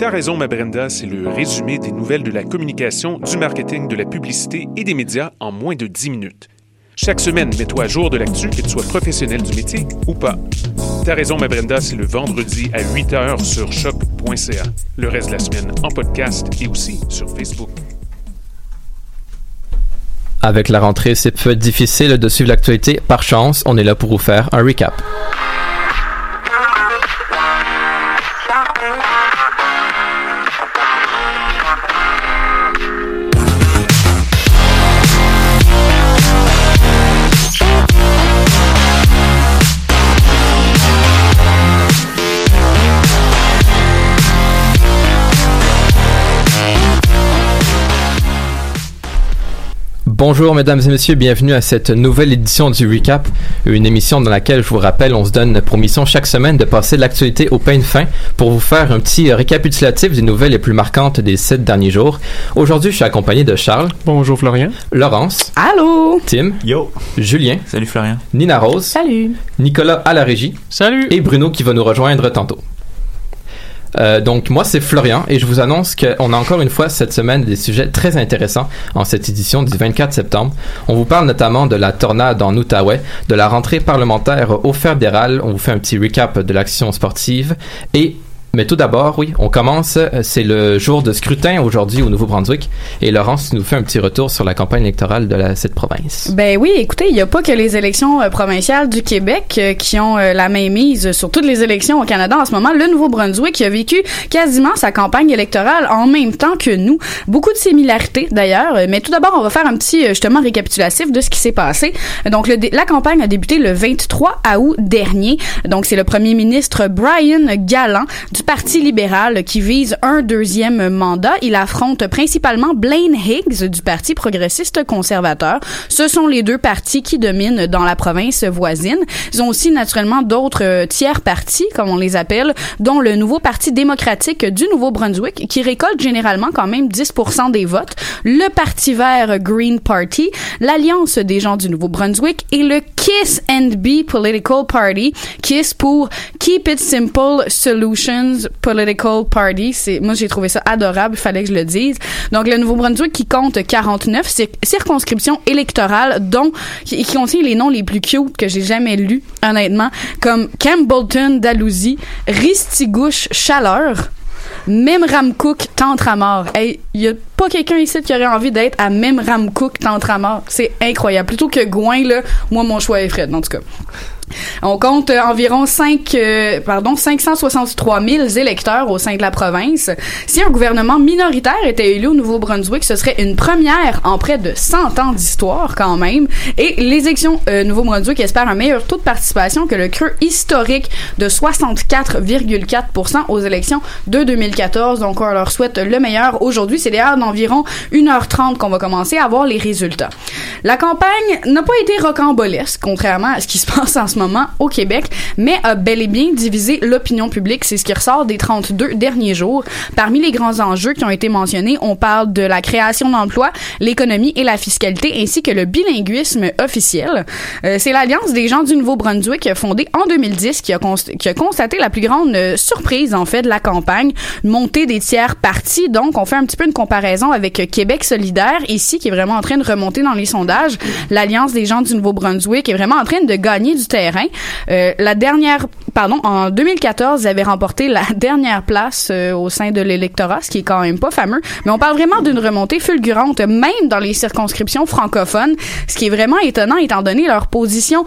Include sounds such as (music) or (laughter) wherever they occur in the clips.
T'as raison, ma Brenda, c'est le résumé des nouvelles de la communication, du marketing, de la publicité et des médias en moins de 10 minutes. Chaque semaine, mets-toi à jour de l'actu, que tu sois professionnel du métier ou pas. T'as raison, ma Brenda, c'est le vendredi à 8 h sur choc.ca. Le reste de la semaine en podcast et aussi sur Facebook. Avec la rentrée, c'est peut être difficile de suivre l'actualité. Par chance, on est là pour vous faire un recap. Bonjour mesdames et messieurs, bienvenue à cette nouvelle édition du Recap, une émission dans laquelle, je vous rappelle, on se donne pour mission chaque semaine de passer l'actualité au pain de fin pour vous faire un petit récapitulatif des nouvelles les plus marquantes des sept derniers jours. Aujourd'hui, je suis accompagné de Charles. Bonjour Florian. Laurence. Allô? Tim. Yo. Julien. Salut Florian. Nina Rose. Salut. Nicolas à la régie. Salut. Et Bruno qui va nous rejoindre tantôt. Euh, donc moi c'est Florian et je vous annonce qu'on a encore une fois cette semaine des sujets très intéressants en cette édition du 24 septembre. On vous parle notamment de la tornade en Outaouais, de la rentrée parlementaire au fédéral, on vous fait un petit recap de l'action sportive et mais tout d'abord, oui, on commence. C'est le jour de scrutin aujourd'hui au Nouveau-Brunswick. Et Laurence, nous fais un petit retour sur la campagne électorale de la, cette province. Ben oui, écoutez, il n'y a pas que les élections euh, provinciales du Québec euh, qui ont euh, la main mise sur toutes les élections au Canada en ce moment. Le Nouveau-Brunswick a vécu quasiment sa campagne électorale en même temps que nous. Beaucoup de similarités d'ailleurs. Mais tout d'abord, on va faire un petit justement récapitulatif de ce qui s'est passé. Donc la campagne a débuté le 23 août dernier. Donc c'est le premier ministre Brian Gallant du Parti libéral qui vise un deuxième mandat. Il affronte principalement Blaine Higgs du Parti progressiste conservateur. Ce sont les deux partis qui dominent dans la province voisine. Ils ont aussi naturellement d'autres euh, tiers partis, comme on les appelle, dont le nouveau Parti démocratique du Nouveau-Brunswick qui récolte généralement quand même 10% des votes, le Parti vert Green Party, l'Alliance des gens du Nouveau-Brunswick et le Kiss and Be Political Party, Kiss pour Keep It Simple Political Party. Moi, j'ai trouvé ça adorable. Il fallait que je le dise. Donc, le Nouveau-Brunswick qui compte 49 circonscriptions électorales, dont, qui, qui contient les noms les plus cute que j'ai jamais lus, honnêtement, comme Campbellton, Dalhousie, Ristigouche, Chaleur, Memramcook, Tantramar. Hey, y a pas quelqu'un ici qui aurait envie d'être à Memramcook, Tantramar. C'est incroyable. Plutôt que Gouin, là, moi, mon choix est Fred, en tout cas. On compte euh, environ 5, euh, pardon, 563 000 électeurs au sein de la province. Si un gouvernement minoritaire était élu au Nouveau-Brunswick, ce serait une première en près de 100 ans d'histoire quand même. Et les élections euh, Nouveau-Brunswick espèrent un meilleur taux de participation que le creux historique de 64,4% aux élections de 2014. Donc on leur souhaite le meilleur. Aujourd'hui, c'est d'ailleurs d'environ 1h30 qu'on va commencer à voir les résultats. La campagne n'a pas été rocambolesque, contrairement à ce qui se passe en ce moment au Québec, mais a bel et bien divisé l'opinion publique. C'est ce qui ressort des 32 derniers jours. Parmi les grands enjeux qui ont été mentionnés, on parle de la création d'emplois, l'économie et la fiscalité, ainsi que le bilinguisme officiel. Euh, c'est l'Alliance des gens du Nouveau-Brunswick fondée en 2010 qui a, qui a constaté la plus grande euh, surprise, en fait, de la campagne, montée des tiers partis. Donc, on fait un petit peu une comparaison avec Québec solidaire, ici, qui est vraiment en train de remonter dans les sondages. L'Alliance des gens du Nouveau-Brunswick est vraiment en train de gagner du terrain euh, la dernière, pardon, en 2014, ils avaient remporté la (laughs) dernière place euh, au sein de l'électorat, ce qui est quand même pas fameux. Mais on parle vraiment d'une remontée fulgurante, même dans les circonscriptions francophones, ce qui est vraiment étonnant étant donné leur position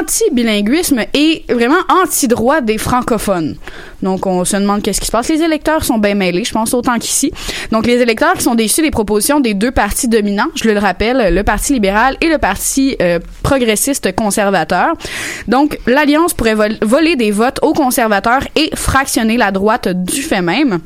anti-bilinguisme et vraiment anti-droit des francophones. Donc, on se demande qu'est-ce qui se passe. Les électeurs sont bien mêlés, je pense, autant qu'ici. Donc, les électeurs qui sont déçus des propositions des deux partis dominants, je le rappelle, le Parti libéral et le Parti euh, progressiste conservateur. Donc, l'Alliance pourrait voler des votes aux conservateurs et fractionner la droite du fait même.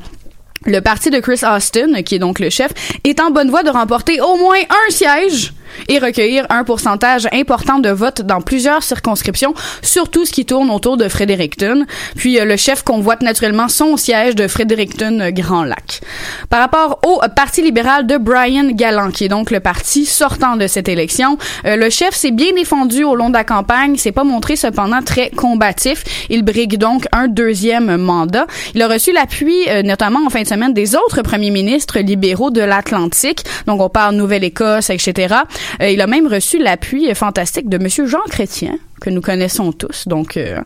Le parti de Chris Austin, qui est donc le chef, est en bonne voie de remporter au moins un siège et recueillir un pourcentage important de votes dans plusieurs circonscriptions, surtout ce qui tourne autour de Fredericton. Puis euh, le chef convoite naturellement son siège de Fredericton-Grand Lac. Par rapport au Parti libéral de Brian Gallant, qui est donc le parti sortant de cette élection, euh, le chef s'est bien défendu au long de la campagne, s'est pas montré cependant très combatif. Il brigue donc un deuxième mandat. Il a reçu l'appui, euh, notamment en fin de semaine, des autres premiers ministres libéraux de l'Atlantique. Donc on parle Nouvelle-Écosse, etc. Euh, il a même reçu l'appui fantastique de Monsieur Jean Chrétien, que nous connaissons tous. Donc, euh,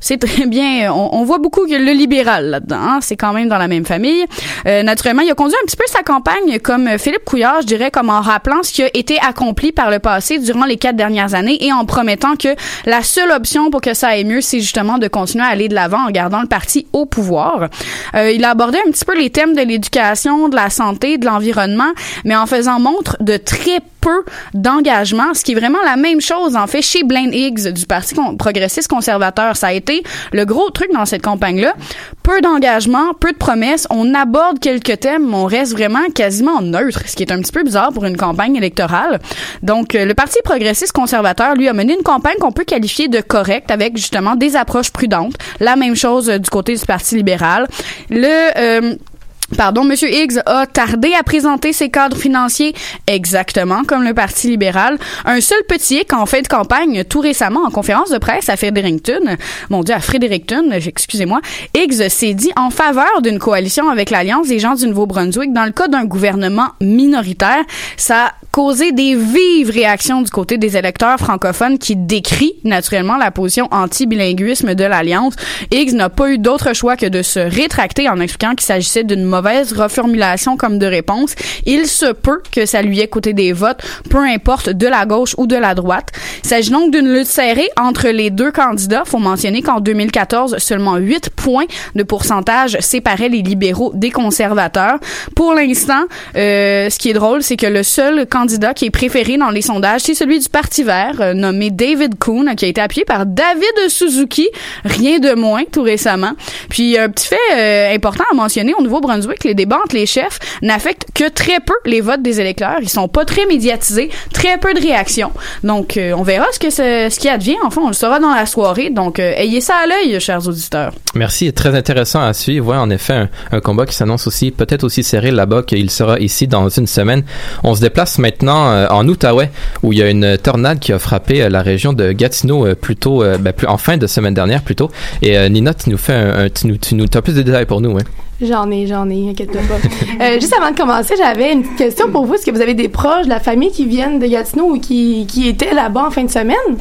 c'est très (laughs) bien. On, voit beaucoup le libéral là-dedans. Hein. C'est quand même dans la même famille. Euh, naturellement, il a conduit un petit peu sa campagne comme Philippe Couillard, je dirais, comme en rappelant ce qui a été accompli par le passé durant les quatre dernières années et en promettant que la seule option pour que ça aille mieux, c'est justement de continuer à aller de l'avant en gardant le parti au pouvoir. Euh, il a abordé un petit peu les thèmes de l'éducation, de la santé, de l'environnement, mais en faisant montre de très peu d'engagement, ce qui est vraiment la même chose en fait chez Blaine Higgs du Parti progressiste conservateur. Ça a été le gros truc dans cette campagne-là. Peu d'engagement, peu de promesses. On aborde quelques thèmes, mais on reste vraiment quasiment neutre, ce qui est un petit peu bizarre pour une campagne électorale. Donc, euh, le Parti progressiste conservateur, lui, a mené une campagne qu'on peut qualifier de correcte avec justement des approches prudentes. La même chose euh, du côté du Parti libéral. Le euh, Pardon, Monsieur Higgs a tardé à présenter ses cadres financiers exactement comme le Parti libéral. Un seul petit hic en fin de campagne, tout récemment en conférence de presse à Fredericton, mon Dieu, à Fredericton, excusez-moi, Higgs s'est dit en faveur d'une coalition avec l'Alliance des gens du Nouveau-Brunswick dans le cas d'un gouvernement minoritaire. Ça causé des vives réactions du côté des électeurs francophones qui décrient naturellement la position anti-bilinguisme de l'Alliance. Higgs n'a pas eu d'autre choix que de se rétracter en expliquant qu'il s'agissait d'une mauvaise reformulation comme de réponse, il se peut que ça lui ait coûté des votes, peu importe de la gauche ou de la droite. Il s'agit donc d'une lutte serrée entre les deux candidats. Faut mentionner qu'en 2014, seulement 8 points de pourcentage séparaient les libéraux des conservateurs. Pour l'instant, euh, ce qui est drôle, c'est que le seul candidat qui est préféré dans les sondages, c'est celui du Parti vert, euh, nommé David Kuhn, qui a été appuyé par David Suzuki, rien de moins tout récemment. Puis un petit fait euh, important à mentionner au Nouveau-Brunswick, les débats entre les chefs n'affectent que très peu les votes des électeurs. Ils sont pas très médiatisés, très peu de réactions. Donc, euh, on verra ce qui advient. Enfin, on le saura dans la soirée. Donc, ayez ça à l'œil, chers auditeurs. Merci, très intéressant à suivre. En effet, un, combat qui s'annonce aussi peut-être aussi serré là-bas qu'il sera ici dans une semaine. On se déplace maintenant euh, en Outaouais où il y a une tornade qui a frappé la région de Gatineau plutôt ben, en fin de semaine dernière plutôt. Et Nina, tu nous fais tu nous, tu nous as plus de détails pour nous, ouais. J'en ai, j'en ai, inquiète-toi pas. (laughs) euh, juste avant de commencer, j'avais une question pour vous. Est-ce que vous avez des proches de la famille qui viennent de Gatineau ou qui, qui étaient là-bas en fin de semaine?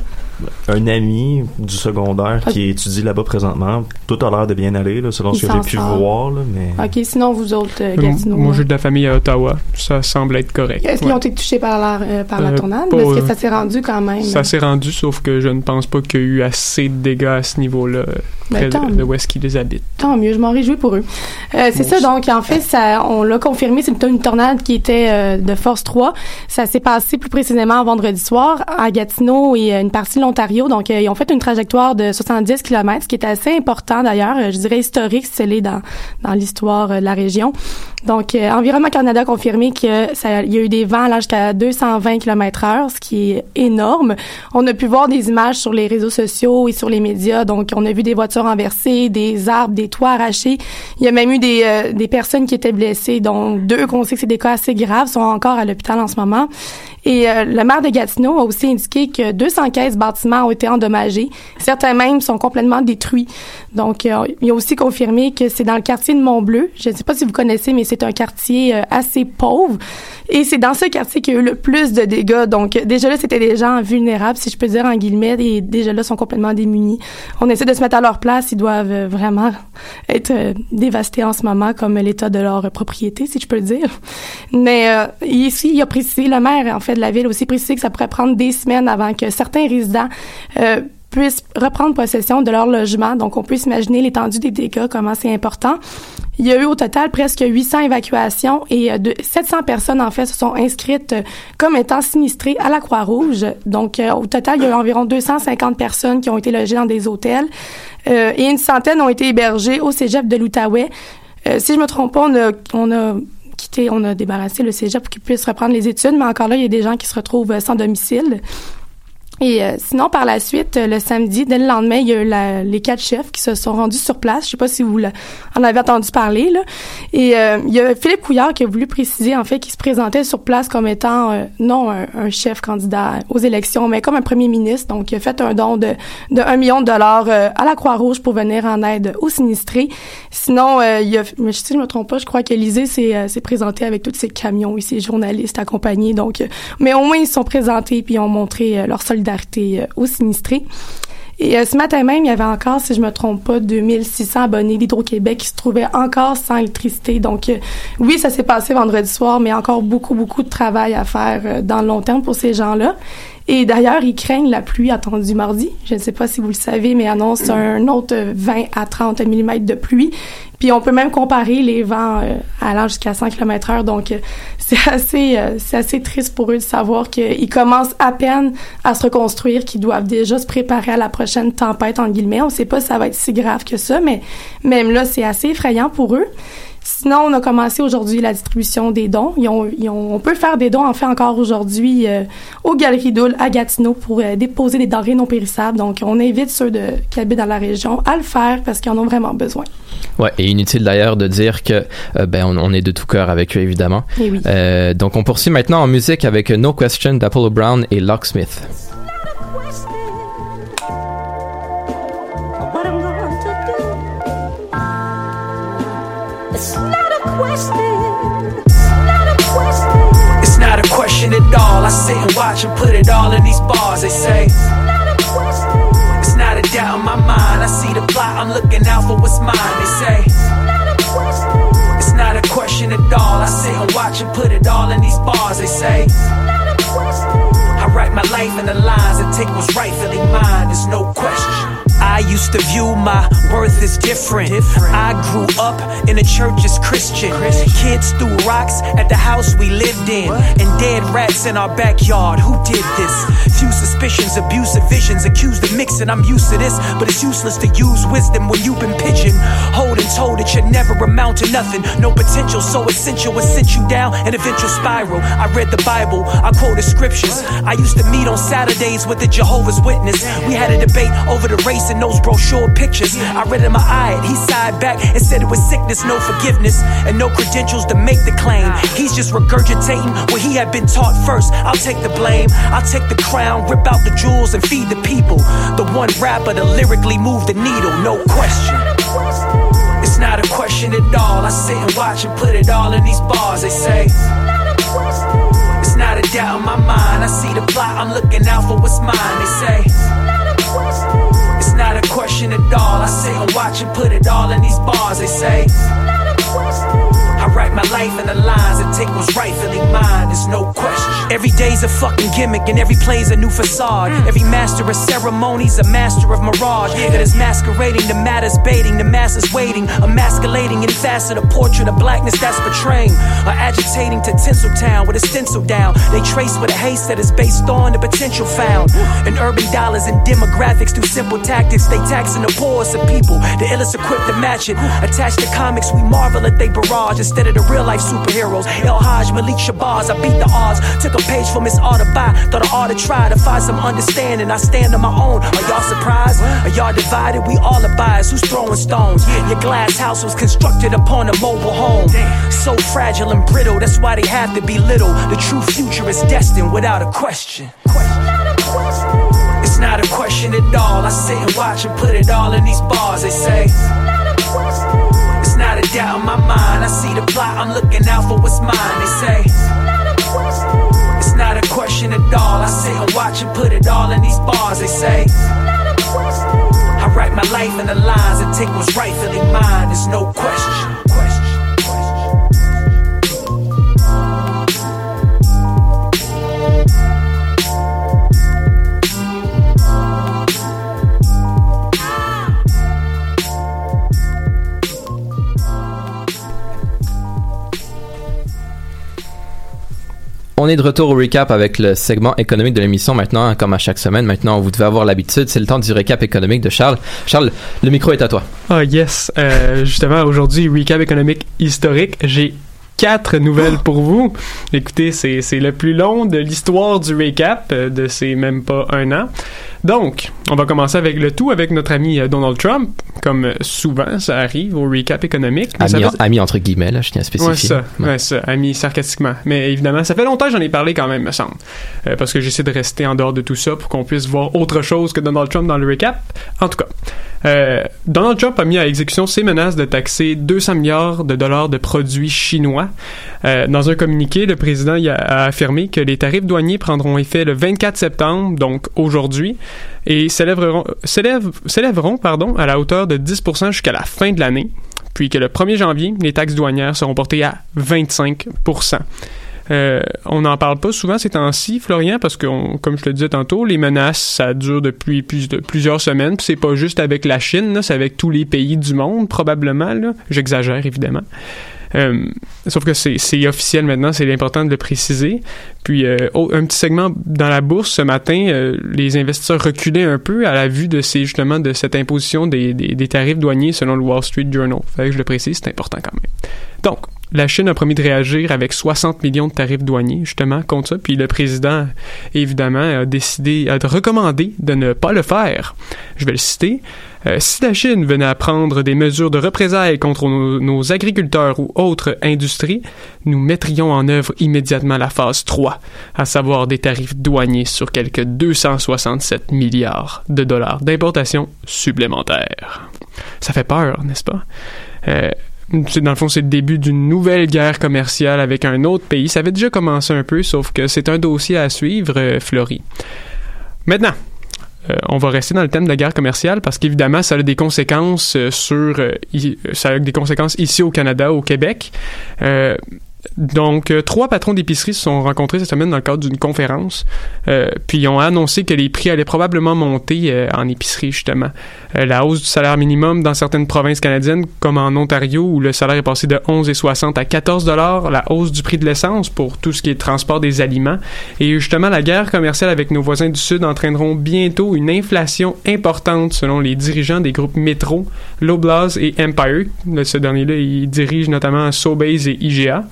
Un ami du secondaire qui étudie là-bas présentement. Tout a l'air de bien aller, là, selon ce que j'ai pu voir. Là, mais... OK, sinon, vous autres, euh, Gatineau? Moi, j'ai de la famille à Ottawa. Ça semble être correct. Est-ce qu'ils ont été touchés par la, euh, par la euh, tornade? Est-ce que ça s'est rendu quand même? Ça s'est rendu, sauf que je ne pense pas qu'il y a eu assez de dégâts à ce niveau-là, ben, près de, où est-ce qu'ils les habitent. Tant mieux, je m'en réjouis pour eux. c'est ça, donc, en fait, ça, on l'a confirmé, c'est plutôt une tornade qui était de force 3. Ça s'est passé plus précisément vendredi soir à Gatineau et une partie de l'Ontario. Donc, ils ont fait une trajectoire de 70 km, ce qui est assez important d'ailleurs, je dirais historique, c'est dans, dans l'histoire de la région. Donc, euh, Environnement Canada a confirmé que ça, il y a eu des vents là jusqu'à 220 km heure, ce qui est énorme. On a pu voir des images sur les réseaux sociaux et sur les médias. Donc, on a vu des voitures renversées, des arbres, des toits arrachés. Il y a même eu des, euh, des personnes qui étaient blessées, dont deux qu'on sait que c'est des cas assez graves, sont encore à l'hôpital en ce moment. Et euh, le maire de Gatineau a aussi indiqué que 215 bâtiments ont été endommagés. Certains même sont complètement détruits. Donc, euh, il a aussi confirmé que c'est dans le quartier de Montbleu. Je ne sais pas si vous connaissez, mais c'est un quartier euh, assez pauvre. Et c'est dans ce quartier qu'il y a eu le plus de dégâts. Donc, déjà là, c'était des gens vulnérables, si je peux dire en guillemets, et déjà là, sont complètement démunis. On essaie de se mettre à leur place. Ils doivent euh, vraiment être dévastés en ce moment, comme l'état de leur propriété, si je peux dire. Mais ici, il a précisé, le maire, en fait, de la ville aussi précisé que ça pourrait prendre des semaines avant que certains résidents puissent reprendre possession de leur logement. Donc, on peut s'imaginer l'étendue des dégâts, comment c'est important. Il y a eu au total presque 800 évacuations et de 700 personnes, en fait, se sont inscrites comme étant sinistrées à la Croix-Rouge. Donc, au total, il y a eu environ 250 personnes qui ont été logées dans des hôtels et une centaine ont été hébergées au cégep de l'Outaouais. si je me trompe pas, on a, on a quitté, on a débarrassé le cégep pour qu'ils puissent reprendre les études, mais encore là, il y a des gens qui se retrouvent sans domicile. Et euh, sinon, par la suite, le samedi, dès le lendemain, il y a eu les quatre chefs qui se sont rendus sur place. Je sais pas si vous en avez entendu parler. Là. Et euh, il y a Philippe Couillard qui a voulu préciser, en fait, qu'il se présentait sur place comme étant euh, non un, chef candidat aux élections, mais comme un premier ministre. Donc, il a fait un don de, de 1 million de dollars à la Croix-Rouge pour venir en aide aux sinistrés. Sinon, il a, mais si je me trompe pas, je crois qu'Élysée s'est présenté avec tous ses camions et ses journalistes accompagnés. Donc, mais au moins, ils se sont présentés puis ils ont montré leur solidarité solidarité euh, aux sinistrés. Et euh, ce matin même, il y avait encore, si je me trompe pas, 2600 abonnés d'Hydro-Québec qui se trouvaient encore sans électricité. Donc, euh, oui, ça s'est passé vendredi soir, mais encore beaucoup, beaucoup de travail à faire dans le long terme pour ces gens-là. Et d'ailleurs, ils craignent la pluie attendue mardi. Je ne sais pas si vous le savez, mais annonce un autre 20 à 30 mm de pluie. Puis on peut même comparer les vents euh, allant jusqu'à 100 km heure. Donc, euh, c'est (laughs) assez, euh, c'est assez triste pour eux de savoir qu'ils commencent à peine à se reconstruire, qu'ils doivent déjà se préparer à la prochaine tempête, en guillemets. On ne sait pas si ça va être si grave que ça, mais même là, c'est assez effrayant pour eux. Sinon, on a commencé aujourd'hui la distribution des dons. on peut faire des dons, en fait, encore aujourd'hui euh, aux Galeries d'Oul à Gatineau pour euh, déposer des denrées non périssables. Donc, on invite ceux de, qui habitent dans la région à le faire parce qu'ils en ont vraiment besoin. Ouais, et inutile d'ailleurs de dire que euh, ben on, est de tout cœur avec eux évidemment. Et oui. donc on poursuit maintenant en musique avec No Question d'Apollo Brown et Locksmith. Watch and put it all in these bars. They say. It's not a doubt in my mind. I see the plot, I'm looking out for what's mine. They say. It's not a question at all. I sit and watch and put it all in these bars. They say. I write my life in the lines and take what's rightfully mine. There's no question. I used to view my worth as different. I grew up in a church as Christian. Kids threw rocks at the house we lived in, and dead rats in our backyard. Who did this? (gasps) Few suspicions, abusive visions, accused of mixing. I'm used to this, but it's useless to use wisdom when you've been pigeon. Holding told it should never amount to nothing. No potential, so essential, it sent you down an eventual spiral. I read the Bible, I quoted scriptures. I used to meet on Saturdays with the Jehovah's Witness. We had a debate over the race and those brochure pictures. I read in my eye, he sighed back and said it was sickness, no forgiveness, and no credentials to make the claim. He's just regurgitating what he had been taught first. I'll take the blame, I'll take the crown, rip out the jewels, and feed the people. The one rapper to lyrically move the needle, no question. It's not a question at all. I sit and watch and put it all in these bars. They say. It's not a doubt in my mind. I see the plot, I'm looking out for what's mine. They say. Not a question at all. I sit and watch and put it all in these bars. They say. I write my life in the lines and take what's rightfully mine. There's no question. Every day's a fucking gimmick and every play's a new facade. Every master of ceremonies, a master of mirage that is masquerading. The matter's baiting, the masses waiting, emasculating in facet a portrait of blackness that's betraying. Or agitating to Tinseltown with a stencil down. They trace with a haste that is based on the potential found in urban dollars and demographics through simple tactics. They taxing the poorest of people, the illest equipped to match it. Attached to comics, we marvel at they barrage instead of the real life superheroes. El Haj, Malik Shabazz, I beat the odds. Took a page from his art to buy, thought I ought to try to find some understanding. I stand on my own. Are y'all surprised? Are y'all divided? We all are. Who's throwing stones? Your glass house was constructed upon a mobile home. So fragile and brittle, that's why they have to be little. The true future is destined without a question. It's not a question at all. I sit and watch and put it all in these bars. They say. Not a doubt in my mind. I see the plot, I'm looking out for what's mine. They say. It's not a question at all. I sit and watch and put it all in these bars. They say. I write my life in the lines and take what's rightfully mine. There's no question. On est de retour au recap avec le segment économique de l'émission maintenant, comme à chaque semaine. Maintenant, vous devez avoir l'habitude. C'est le temps du récap économique de Charles. Charles, le micro est à toi. Ah, yes. Euh, justement, aujourd'hui, recap économique historique. J'ai quatre nouvelles pour vous. Écoutez, c'est, c'est le plus long de l'histoire du recap euh, de ces même pas un an. Donc, on va commencer avec le tout avec notre ami euh, Donald Trump, comme euh, souvent ça arrive au recap économique. Ami, entre guillemets, là, je tiens à spécifier. Ouais, ça, ami sarcastiquement. Mais évidemment, ça fait longtemps que j'en ai parlé quand même, me semble. parce que j'essaie de rester en dehors de tout ça pour qu'on puisse voir autre chose que Donald Trump dans le recap. En tout cas, euh, Donald Trump a mis à exécution ses menaces de taxer 200 milliards de dollars de produits chinois. Euh, dans un communiqué, le président a, affirmé que les tarifs douaniers prendront effet le 24 septembre, donc aujourd'hui, et s'élèveront, à la hauteur de 10% jusqu'à la fin de l'année, puis que le 1er janvier, les taxes douanières seront portées à 25% euh, on n'en parle pas souvent ces temps-ci, Florian, parce que, comme je le disais tantôt, les menaces, ça dure depuis plus de, plusieurs semaines. c'est pas juste avec la Chine, c'est avec tous les pays du monde, probablement. J'exagère, évidemment. Euh, sauf que c'est officiel maintenant, c'est important de le préciser. Puis euh, un petit segment dans la bourse ce matin, les investisseurs reculaient un peu à la vue de ces justement de cette imposition des, des, tarifs douaniers selon le Wall Street Journal. Fait que je le précise, c'est important quand même. Donc, la Chine a promis de réagir avec 60 millions de tarifs douaniers, justement, contre ça. Puis le président, évidemment, a décidé, a recommandé de ne pas le faire. Je vais le citer. Euh, si la Chine venait à prendre des mesures de représailles contre nos, agriculteurs ou autres industries, nous mettrions en œuvre immédiatement la phase 3, à savoir des tarifs douaniers sur quelques 267 milliards de dollars d'importation supplémentaires. Ça fait peur, n'est-ce pas? Euh, dans le fond, c'est le début d'une nouvelle guerre commerciale avec un autre pays. Ça avait déjà commencé un peu, sauf que c'est un dossier à suivre, euh. Maintenant, euh, on va rester dans le thème de la guerre commerciale parce qu'évidemment, ça a des conséquences euh, sur, ça a des conséquences ici au Canada, au Québec. Donc, euh, trois patrons d'épicerie se sont rencontrés cette semaine dans le cadre d'une conférence, euh, puis ils ont annoncé que les prix allaient probablement monter euh, en épicerie, justement. la hausse du salaire minimum dans certaines provinces canadiennes, comme en Ontario, où le salaire est passé de 11,60 à 14 dollars, la hausse du prix de l'essence pour tout ce qui est transport des aliments, et justement, la guerre commerciale avec nos voisins du Sud entraîneront bientôt une inflation importante, selon les dirigeants des groupes Metro, Loblaws et Empire. Ce dernier-là, il dirige notamment Sobeys et IGA.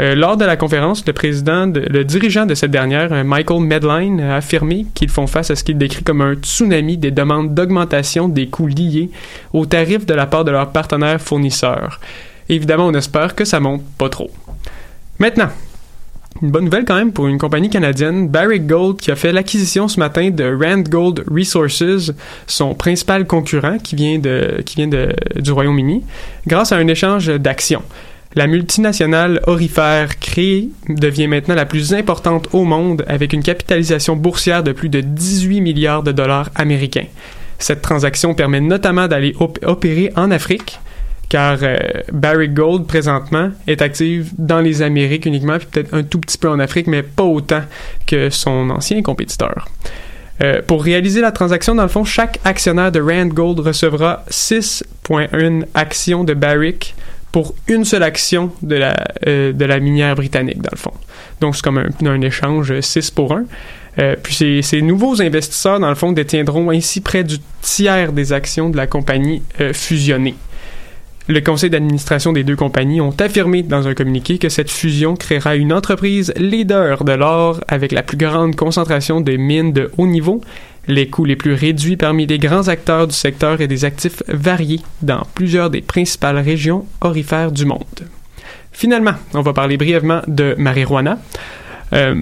Euh, lors de la conférence, le président, le dirigeant de cette dernière, euh, Michael Medline, a affirmé qu'ils font face à ce qu'il décrit comme un tsunami des demandes d'augmentation des coûts liés aux tarifs de la part de leurs partenaires fournisseurs. Évidemment, on espère que ça monte pas trop. Maintenant, une bonne nouvelle quand même pour une compagnie canadienne, Barrick Gold, qui a fait l'acquisition ce matin de Rand Gold Resources, son principal concurrent qui vient, du Royaume-Uni, grâce à un échange d'actions. La multinationale orifère créée devient maintenant la plus importante au monde avec une capitalisation boursière de plus de 18 milliards de dollars américains. Cette transaction permet notamment d'aller opérer en Afrique, car euh, Barrick Gold présentement est active dans les Amériques uniquement, puis peut-être un tout petit peu en Afrique, mais pas autant que son ancien compétiteur. Euh, pour réaliser la transaction, dans le fond, chaque actionnaire de Rand Gold recevra 6,1 actions de Barrick pour une seule action de la, euh, de la minière britannique, dans le fond. Donc, c'est comme un, échange 6 pour 1. Euh, puis ces, ces, nouveaux investisseurs, dans le fond, détiendront ainsi près du tiers des actions de la compagnie euh, fusionnée. Le conseil d'administration des deux compagnies ont affirmé dans un communiqué que cette fusion créera une entreprise leader de l'or avec la plus grande concentration de mines de haut niveau les coûts les plus réduits parmi les grands acteurs du secteur et des actifs variés dans plusieurs des principales régions orifères du monde. Finalement, on va parler brièvement de marijuana. Euh,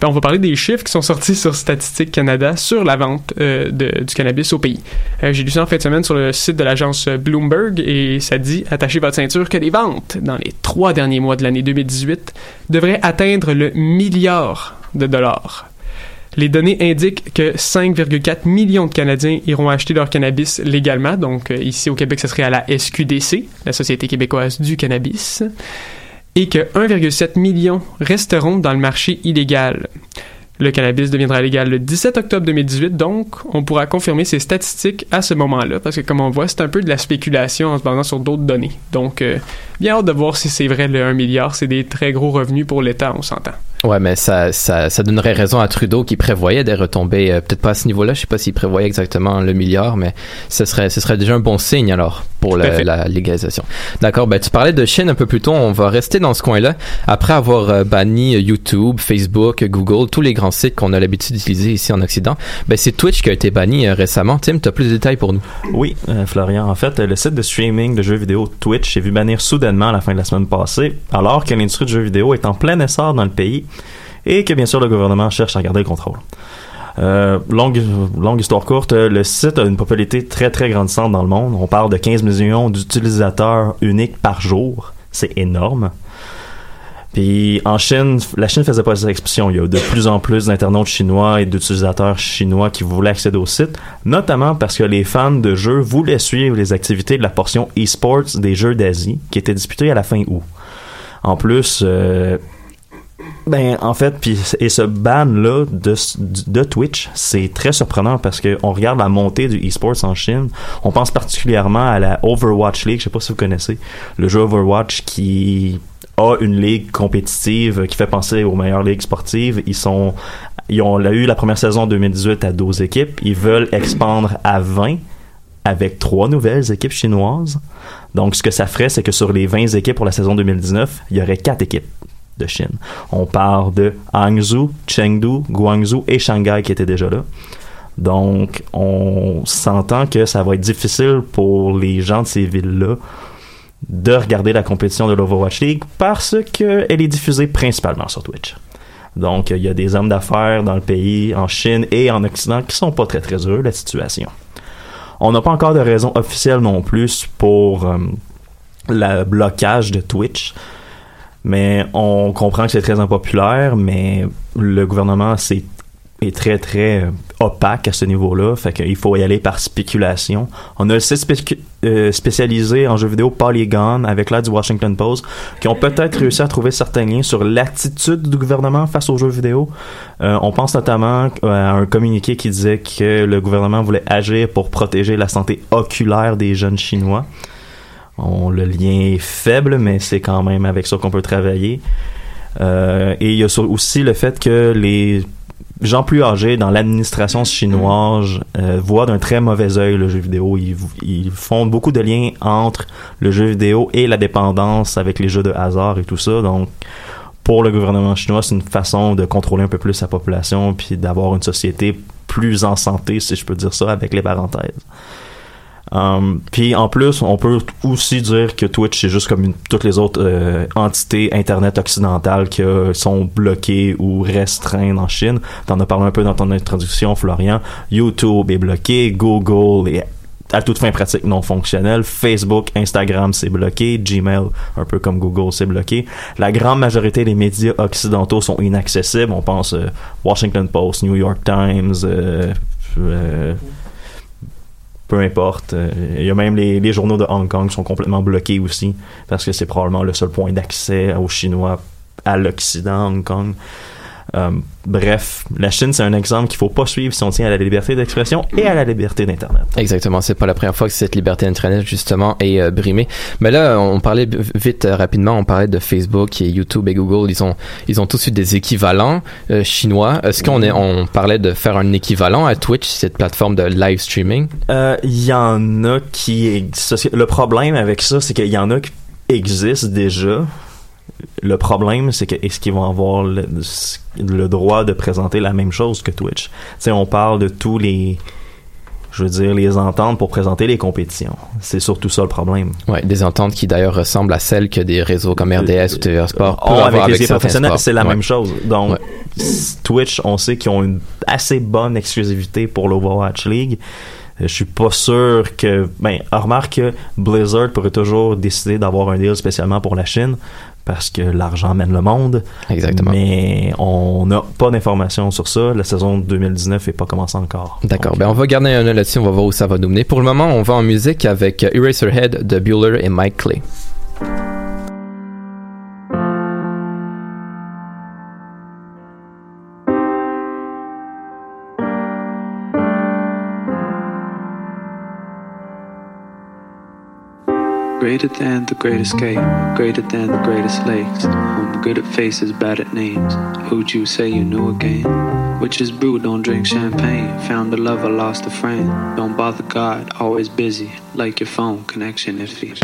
ben, on va parler des chiffres qui sont sortis sur Statistique Canada sur la vente euh, du cannabis au pays. Euh, j'ai lu ça en fin de semaine sur le site de l'agence Bloomberg et ça dit attachez votre ceinture que les ventes dans les trois derniers mois de l'année 2018 devraient atteindre le milliard de dollars. Les données indiquent que 5,4 millions de Canadiens iront acheter leur cannabis légalement. Donc, euh, ici au Québec, ce serait à la SQDC, la Société québécoise du cannabis. Et que 1,7 million resteront dans le marché illégal. Le cannabis deviendra légal le 17 octobre 2018, donc on pourra confirmer ces statistiques à ce moment-là, parce que comme on voit, c'est un peu de la spéculation en se basant sur d'autres données. Donc, euh, bien hâte de voir si c'est vrai le 1 milliard, c'est des très gros revenus pour l'État, on s'entend. Ouais, mais ça, ça, ça donnerait raison à Trudeau qui prévoyait des retombées, euh, peut-être pas à ce niveau-là, je sais pas s'il prévoyait exactement le milliard, mais ce serait, ce serait déjà un bon signe alors pour la légalisation. D'accord, ben tu parlais de Chine un peu plus tôt, on va rester dans ce coin-là. Après avoir euh, banni YouTube, Facebook, Google, tous les grands sites qu'on a l'habitude d'utiliser ici en Occident, ben c'est Twitch qui a été banni euh, récemment. Tim, tu as plus de détails pour nous? Oui, Florian. En fait, le site de streaming de jeux vidéo Twitch s'est vu bannir soudainement à la fin de la semaine passée, alors que l'industrie de jeux vidéo est en plein essor dans le pays et que bien sûr le gouvernement cherche à garder le contrôle. Euh, longue, longue histoire courte, le site a une popularité très très grandissante dans le monde. On parle de 15 millions d'utilisateurs uniques par jour. C'est énorme. Puis en Chine, la Chine faisait pas cette expression. Il y a de plus en plus d'internautes chinois et d'utilisateurs chinois qui voulaient accéder au site, notamment parce que les fans de jeux voulaient suivre les activités de la portion e-sports des jeux d'Asie qui étaient disputées à la fin août. En plus, euh, ben, en fait, puis et ce ban-là de, de Twitch, c'est très surprenant parce que on regarde la montée du e-sports en Chine. On pense particulièrement à la Overwatch League. Je sais pas si vous connaissez le jeu Overwatch qui a une ligue compétitive qui fait penser aux meilleures ligues sportives. Ils sont, ils ont eu la première saison 2018 à 12 équipes. Ils veulent expandre à 20 avec trois nouvelles équipes chinoises. Donc, ce que ça ferait, c'est que sur les 20 équipes pour la saison 2019, il y aurait quatre équipes de Chine. On parle de Hangzhou, Chengdu, Guangzhou et Shanghai qui étaient déjà là. Donc, on s'entend que ça va être difficile pour les gens de ces villes-là de regarder la compétition de l'Overwatch League parce qu'elle est diffusée principalement sur Twitch. Donc, il y a des hommes d'affaires dans le pays, en Chine et en Occident, qui sont pas très très heureux de la situation. On n'a pas encore de raison officielle non plus pour euh, le blocage de Twitch. Mais on comprend que c'est très impopulaire, mais le gouvernement c'est est très très euh, opaque à ce niveau-là, fait qu'il faut y aller par spéculation. On a le site euh, spécialisé en jeux vidéo Polygon avec l'aide du Washington Post qui ont peut-être réussi à trouver certains liens sur l'attitude du gouvernement face aux jeux vidéo. Euh, on pense notamment à un communiqué qui disait que le gouvernement voulait agir pour protéger la santé oculaire des jeunes chinois le lien est faible, mais c'est quand même avec ça qu'on peut travailler. Euh, et il y a aussi le fait que les gens plus âgés dans l'administration chinoise euh, voient d'un très mauvais œil le jeu vidéo. Ils, font beaucoup de liens entre le jeu vidéo et la dépendance avec les jeux de hasard et tout ça. Donc, pour le gouvernement chinois, c'est une façon de contrôler un peu plus sa population puis d'avoir une société plus en santé, si je peux dire ça, avec les parenthèses. Um, puis en plus, on peut aussi dire que Twitch c'est juste comme toutes les autres euh, entités internet occidentales qui sont bloquées ou restreintes en Chine. T'en as parlé un peu dans ton introduction, Florian. YouTube est bloqué, Google est à toute fin pratique non fonctionnelle. Facebook, Instagram, c'est bloqué. Gmail, un peu comme Google, c'est bloqué. La grande majorité des médias occidentaux sont inaccessibles. On pense euh, Washington Post, New York Times, euh, peu importe. Euh, il y a même les, les, journaux de Hong Kong qui sont complètement bloqués aussi, parce que c'est probablement le seul point d'accès aux Chinois à l'Occident, Hong Kong. Euh, bref, la Chine, c'est un exemple qu'il faut pas suivre si on tient à la liberté d'expression et à la liberté d'Internet. Exactement. C'est pas la première fois que cette liberté d'Internet, justement, est euh, brimée. Mais là, on parlait vite, euh, rapidement, on parlait de Facebook et YouTube et Google. Ils ont, ils ont tous eu des équivalents chinois. Est-ce qu'on est, on parlait de faire un équivalent à Twitch, cette plateforme de live streaming? Il y en a qui, le problème avec ça, c'est qu'il y en a qui existent déjà le problème, c'est que est-ce qu'ils vont avoir le, droit de présenter la même chose que Twitch? Sais, on parle de tous les je veux dire, les ententes pour présenter les compétitions. C'est surtout ça le problème. Ouais, des ententes qui d'ailleurs ressemblent à celles que des réseaux comme RDS ou TVA Sport oh, avec, les professionnels, c'est la même chose. Donc, Twitch, on sait qu'ils ont une assez bonne exclusivité pour l'Overwatch League. Euh, je suis pas sûr que ben remarque que Blizzard pourrait toujours décider d'avoir un deal spécialement pour la Chine parce que l'argent mène le monde. Exactement. Mais on n'a pas d'informations sur ça. La saison 2019 n'est pas commencée encore. D'accord. Ben, on va garder un œil là-dessus. On va voir où ça va nous mener. Pour le moment, on va en musique avec Eraserhead de Bueller et Mike Clay. Greater than the great escape, greater than the greatest lakes. I'm good at faces, bad at names. Who'd you say you knew again? Which is brew, don't drink champagne. Found a lover, lost a friend. Don't bother God, always busy. Like your phone, connection iffy.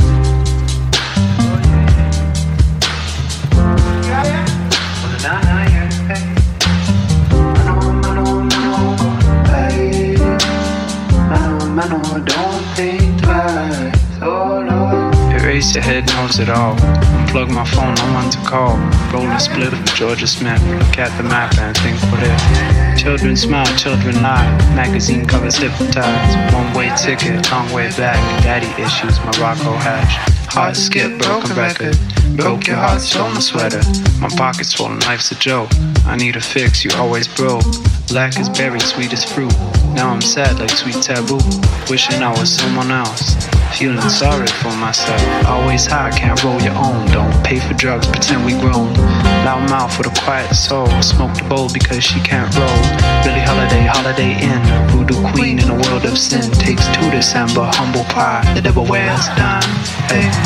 I know, I Don't think twice. Oh Lord. Erase your head, knows it all. Unplug my phone, no one to call. Roll a split of Georgia Smith. Look at the map and think what if. Children smile, children lie. Magazine covers hypnotized. One way ticket, long way back. Daddy issues, Morocco hash. Heart skip, broken record. Broke your heart, stole my sweater. My pockets full and life's a joke. I need a fix, you always broke. Black is berry, sweet as fruit. Now I'm sad like sweet taboo. Wishing I was someone else. Feeling sorry for myself. Always high, can't roll your own. Don't pay for drugs, pretend we grown. Loud mouth with a quiet soul. Smoke the bowl because she can't roll. Really Holiday, Holiday Inn. Voodoo Queen in a world of sin. Takes two December, humble pie. The devil wears dime. Hey.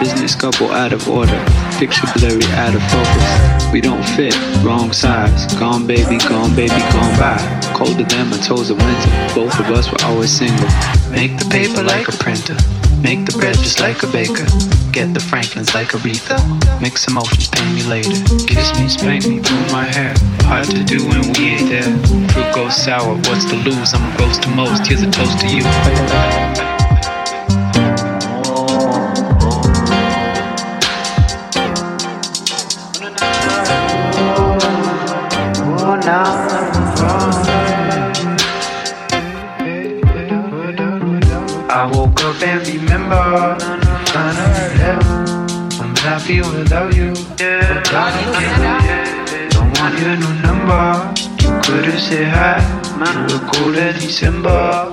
Business couple out of order. Picture blurry, out of focus. We don't fit, wrong size. Gone baby, gone baby, gone by. Colder than my toes in winter. Both of us were always single. Make the paper like a printer. Make the bread just like a baker. Get the Franklins like a Aretha. Mix emotions, pay me later. Kiss me, spank me, pull my hair. Hard to do when we ain't there. Fruit goes sour, what's to lose? I'm a roast to most. Here's a toast to you. Happy without you. But darling, yeah. Don't want your new number. You could've said hi. You were cold in December,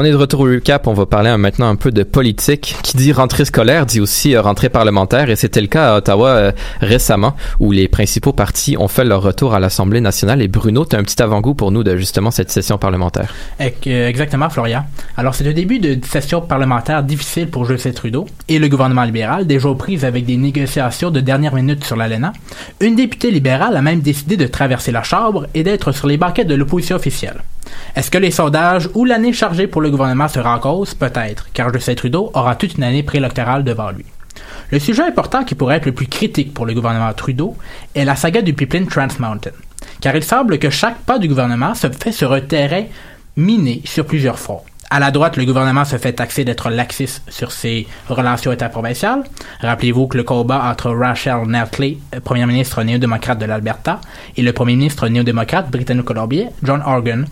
On est de retour au recap. On va parler maintenant un peu de politique. Qui dit rentrée scolaire dit aussi euh, rentrée parlementaire. Et c'était le cas à Ottawa euh, récemment, où les principaux partis ont fait leur retour à l'Assemblée nationale. Et Bruno, tu as un petit avant-goût pour nous de justement cette session parlementaire. Euh, Exactement, Florian. Alors, c'est le début de session parlementaire difficile pour Justin Trudeau et le gouvernement libéral, déjà aux prises avec des négociations de dernière minute sur l'ALENA. Une députée libérale a même décidé de traverser la chambre et d'être sur les banquettes de l'opposition officielle. Est-ce que les sondages ou l'année chargée pour le gouvernement sera en cause? Peut-être, car Justin Trudeau aura toute une année préélectorale devant lui. Le sujet important qui pourrait être le plus critique pour le gouvernement Trudeau est la saga du pipeline Trans Mountain. Car il semble que chaque pas du gouvernement se fait sur un terrain miné sur plusieurs fronts. À la droite, le gouvernement se fait taxer d'être laxiste sur ses relations interprovinciales. Rappelez-vous que le combat entre Rachel Notley, première ministre néo-démocrate de l'Alberta, et le premier ministre néo-démocrate britannico-colombien, John Organ,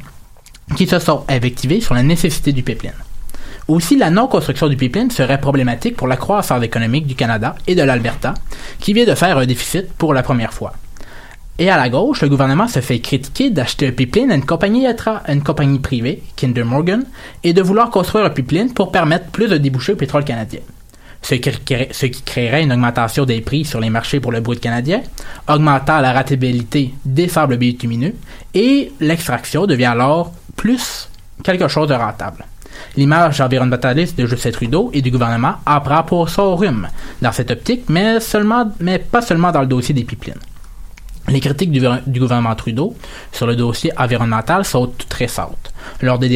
qui se sont invectivés sur la nécessité du pipeline. Aussi, la non-construction du pipeline serait problématique pour la croissance économique du Canada et de l'Alberta, qui vient de faire un déficit pour la première fois. Et à la gauche, le gouvernement se fait critiquer d'acheter un pipeline à une compagnie, à une compagnie privée, Kinder Morgan, et de vouloir construire un pipeline pour permettre plus de débouchés au pétrole canadien. Ce qui, crée- ce qui créerait une augmentation des prix sur les marchés pour le brut canadien, augmentant la ratabilité des sables bitumineux, et l'extraction devient alors plus quelque chose de rentable. L'image environnementaliste de Justin Trudeau et du gouvernement apprend pour son rhume dans cette optique, mais, seulement, mais pas seulement dans le dossier des pipelines. Les critiques du, gouvernement Trudeau sur le dossier environnemental sont toutes récentes. Lors des,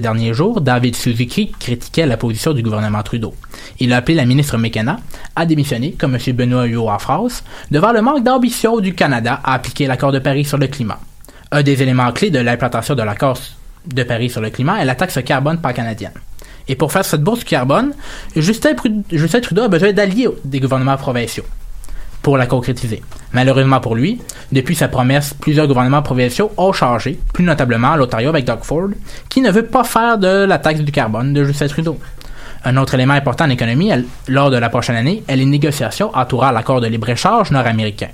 derniers, jours, David Suzuki critiquait la position du gouvernement Trudeau. Il a appelé la ministre McKenna à démissionner, comme M. Benoît Huot en France, devant le manque d'ambition du Canada à appliquer l'accord de Paris sur le climat. Un des éléments clés de l'implantation de l'accord de Paris sur le climat est la taxe carbone pan-canadienne. Et pour faire cette bourse carbone, Justin, Trudeau a besoin d'alliés des gouvernements provinciaux. pour la concrétiser. Malheureusement pour lui, depuis sa promesse, plusieurs gouvernements provinciaux ont changé, plus notablement l'Ontario avec Doug Ford, qui ne veut pas faire de la taxe du carbone de Justin Trudeau. Un autre élément important en économie, lors de la prochaine année, est les négociations entourant l'accord de libre-échange nord-américain.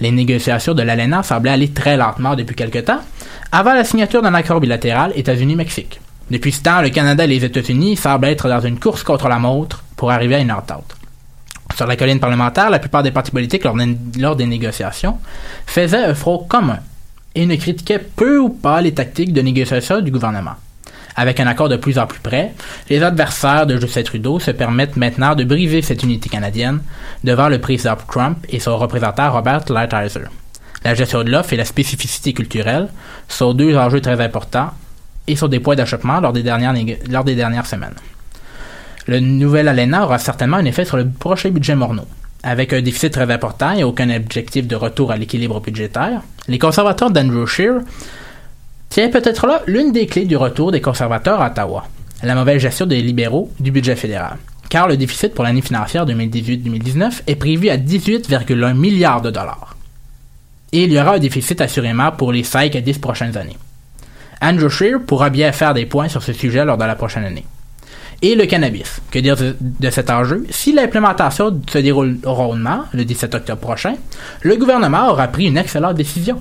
Les négociations de l'ALENA semblaient aller très lentement depuis quelque temps, avant la signature d'un accord bilatéral États-Unis-Mexique. Depuis ce temps, le Canada et les États-Unis semblent être dans une course contre la montre pour arriver à une entente. Sur la colline parlementaire, la plupart des partis politiques lors des, lors des négociations faisaient un front commun et ne critiquaient peu ou pas les tactiques de négociation du gouvernement. Avec un accord de plus en plus près, les adversaires de Justin Trudeau se permettent maintenant de briser cette unité canadienne devant le président Trump et son représentant Robert Lighthizer. La gestion de l'offre et la spécificité culturelle sont deux enjeux très importants et sont des points d'achoppement lors des dernières, semaines. Le nouvel ALENA aura certainement un effet sur le prochain budget Morneau. Avec un déficit très important et aucun objectif de retour à l'équilibre budgétaire, les conservateurs d'Andrew Scheer tiennent peut-être là l'une des clés du retour des conservateurs à Ottawa, la mauvaise gestion des libéraux du budget fédéral. Car le déficit pour l'année financière 2018-2019 est prévu à 18,1 milliards de dollars. Et il y aura un déficit assurément pour les 5 à 10 prochaines années. Andrew Scheer pourra bien faire des points sur ce sujet lors de la prochaine année. Et le cannabis. Que dire de cet enjeu? Si l'implémentation se déroule rondement, le 17 octobre prochain, le gouvernement aura pris une excellente décision.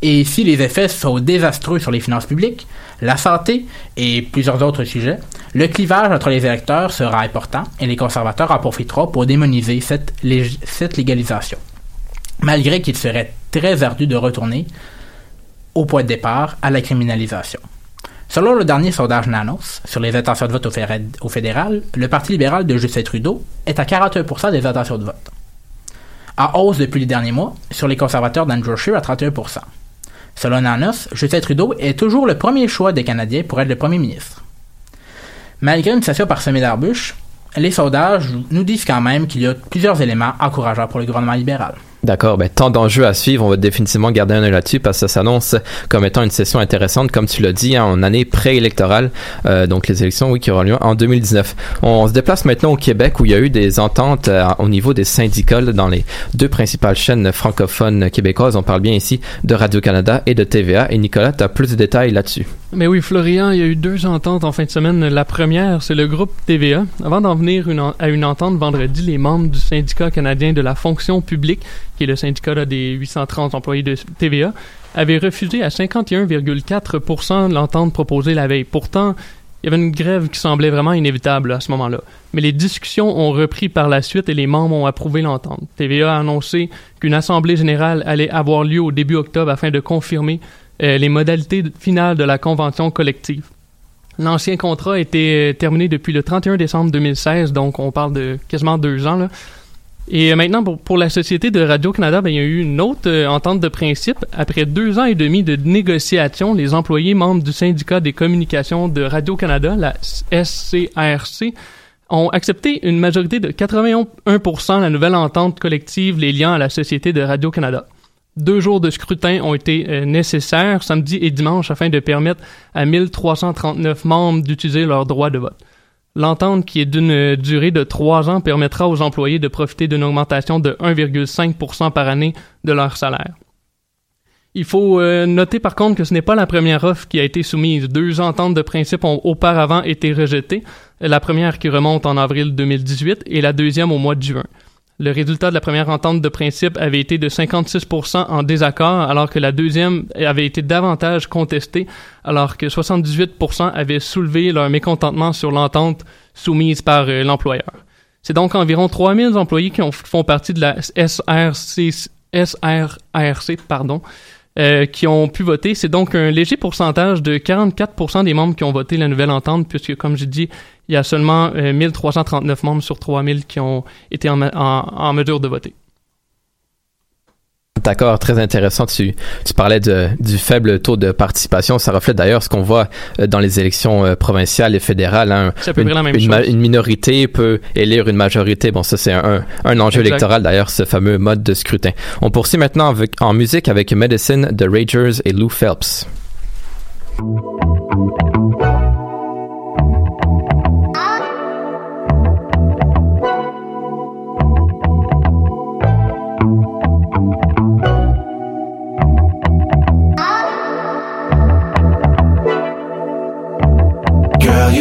Et si les effets sont désastreux sur les finances publiques, la santé et plusieurs autres sujets, le clivage entre les électeurs sera important et les conservateurs en profiteront pour démoniser cette, lég- cette légalisation. Malgré qu'il serait très ardu de retourner au point de départ à la criminalisation. Selon le dernier sondage Nanos sur les intentions de vote au fédéral, le Parti libéral de Justin Trudeau est à 41% des intentions de vote. En hausse depuis les derniers mois, sur les conservateurs d'Andrew Scheer à 31%. Selon Nanos, Justin Trudeau est toujours le premier choix des Canadiens pour être le premier ministre. Malgré une session parsemée d'arbustes, les sondages nous disent quand même qu'il y a plusieurs éléments encourageants pour le gouvernement libéral. D'accord, ben tant d'enjeux à suivre, on va définitivement garder un œil là-dessus parce que ça s'annonce comme étant une session intéressante, comme tu l'as dit, hein, en année préélectorale, euh, donc les élections, oui, qui auront lieu en 2019. On se déplace maintenant au Québec où il y a eu des ententes euh, au niveau des syndicats dans les deux principales chaînes francophones québécoises. On parle bien ici de Radio-Canada et de TVA. Et Nicolas, tu as plus de détails là-dessus. Mais oui, Florian, il y a eu deux ententes en fin de semaine. La première, c'est le groupe TVA. Avant d'en venir à une entente vendredi, les membres du syndicat canadien de la fonction publique, qui est le syndicat des 830 employés de TVA, avaient refusé à 51,4% l'entente proposée la veille. Pourtant, il y avait une grève qui semblait vraiment inévitable à ce moment-là. Mais les discussions ont repris par la suite et les membres ont approuvé l'entente. TVA a annoncé qu'une assemblée générale allait avoir lieu au début octobre afin de confirmer euh, les modalités finales de la convention collective. L'ancien contrat été euh, terminé depuis le 31 décembre 2016, donc on parle de quasiment deux ans. Là. Et maintenant, pour, pour la Société de Radio-Canada, ben, il y a eu une autre euh, entente de principe. Après deux ans et demi de négociations, les employés membres du syndicat des communications de Radio-Canada, la SCRC, ont accepté une majorité de 81% la nouvelle entente collective les liant à la Société de Radio-Canada. Deux jours de scrutin ont été euh, nécessaires, samedi et dimanche, afin de permettre à 1339 membres d'utiliser leur droit de vote. L'entente, qui est d'une durée de trois ans, permettra aux employés de profiter d'une augmentation de 1,5% par année de leur salaire. Il faut euh, noter par contre que ce n'est pas la première offre qui a été soumise. Deux ententes de principe ont auparavant été rejetées. La première qui remonte en avril 2018 et la deuxième au mois de juin. Le résultat de la première entente de principe avait été de 56% en désaccord, alors que la deuxième avait été davantage contestée, alors que 78% avaient soulevé leur mécontentement sur l'entente soumise par euh, l'employeur. C'est donc environ 3000 employés qui ont- font partie de la SRC, SRRC, pardon, euh, qui ont pu voter. C'est donc un léger pourcentage de 44% des membres qui ont voté la nouvelle entente, puisque, comme j'ai dit, il y a seulement euh, 1339 membres sur 3000 qui ont été en, mesure de voter. D'accord, très intéressant. Tu, tu parlais de, du faible taux de participation. Ça reflète d'ailleurs ce qu'on voit euh, dans les élections euh, provinciales et fédérales. hein. C'est à peu une, la même une chose. une minorité peut élire une majorité. Bon, ça c'est un, un enjeu Exact. électoral d'ailleurs, ce fameux mode de scrutin. On poursuit maintenant avec, en musique avec Medicine de Ragers et Lou Phelps.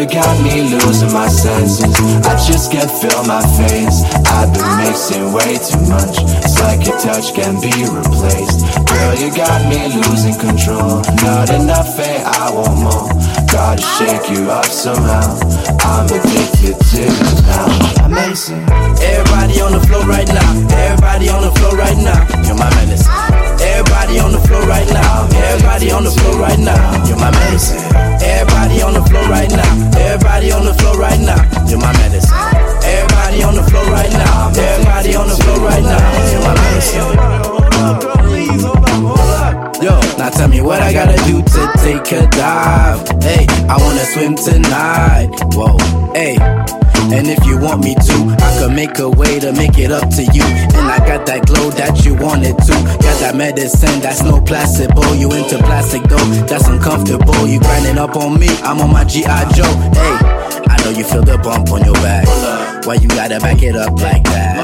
Me losing my senses. I just can't feel my face. I've been mixing way too much. It's like your touch can be replaced. Girl, you got me losing control. Not enough, eh? I want more. Gotta shake you up somehow. I'm addicted to you now. Amazing. Everybody on the floor right now. Everybody on the floor right now. You're my medicine. Everybody on the floor right now. Everybody on the floor right now. You're my medicine. Everybody on the floor right now. Everybody on the floor right now. You're my medicine. Everybody on the floor right now. Everybody on the floor right now. You're my medicine. Yo, now tell me what I gotta do to take a dive. Hey, I wanna swim tonight. Whoa, hey. And if you want me to, I could make a way to make it up to you. And I got that glow that you wanted to. Got that medicine that's no placebo. You into plastic though, that's uncomfortable. You grinding up on me, I'm on my G.I. Joe. Hey, know you feel the bump on your back. Why you gotta back it up like that?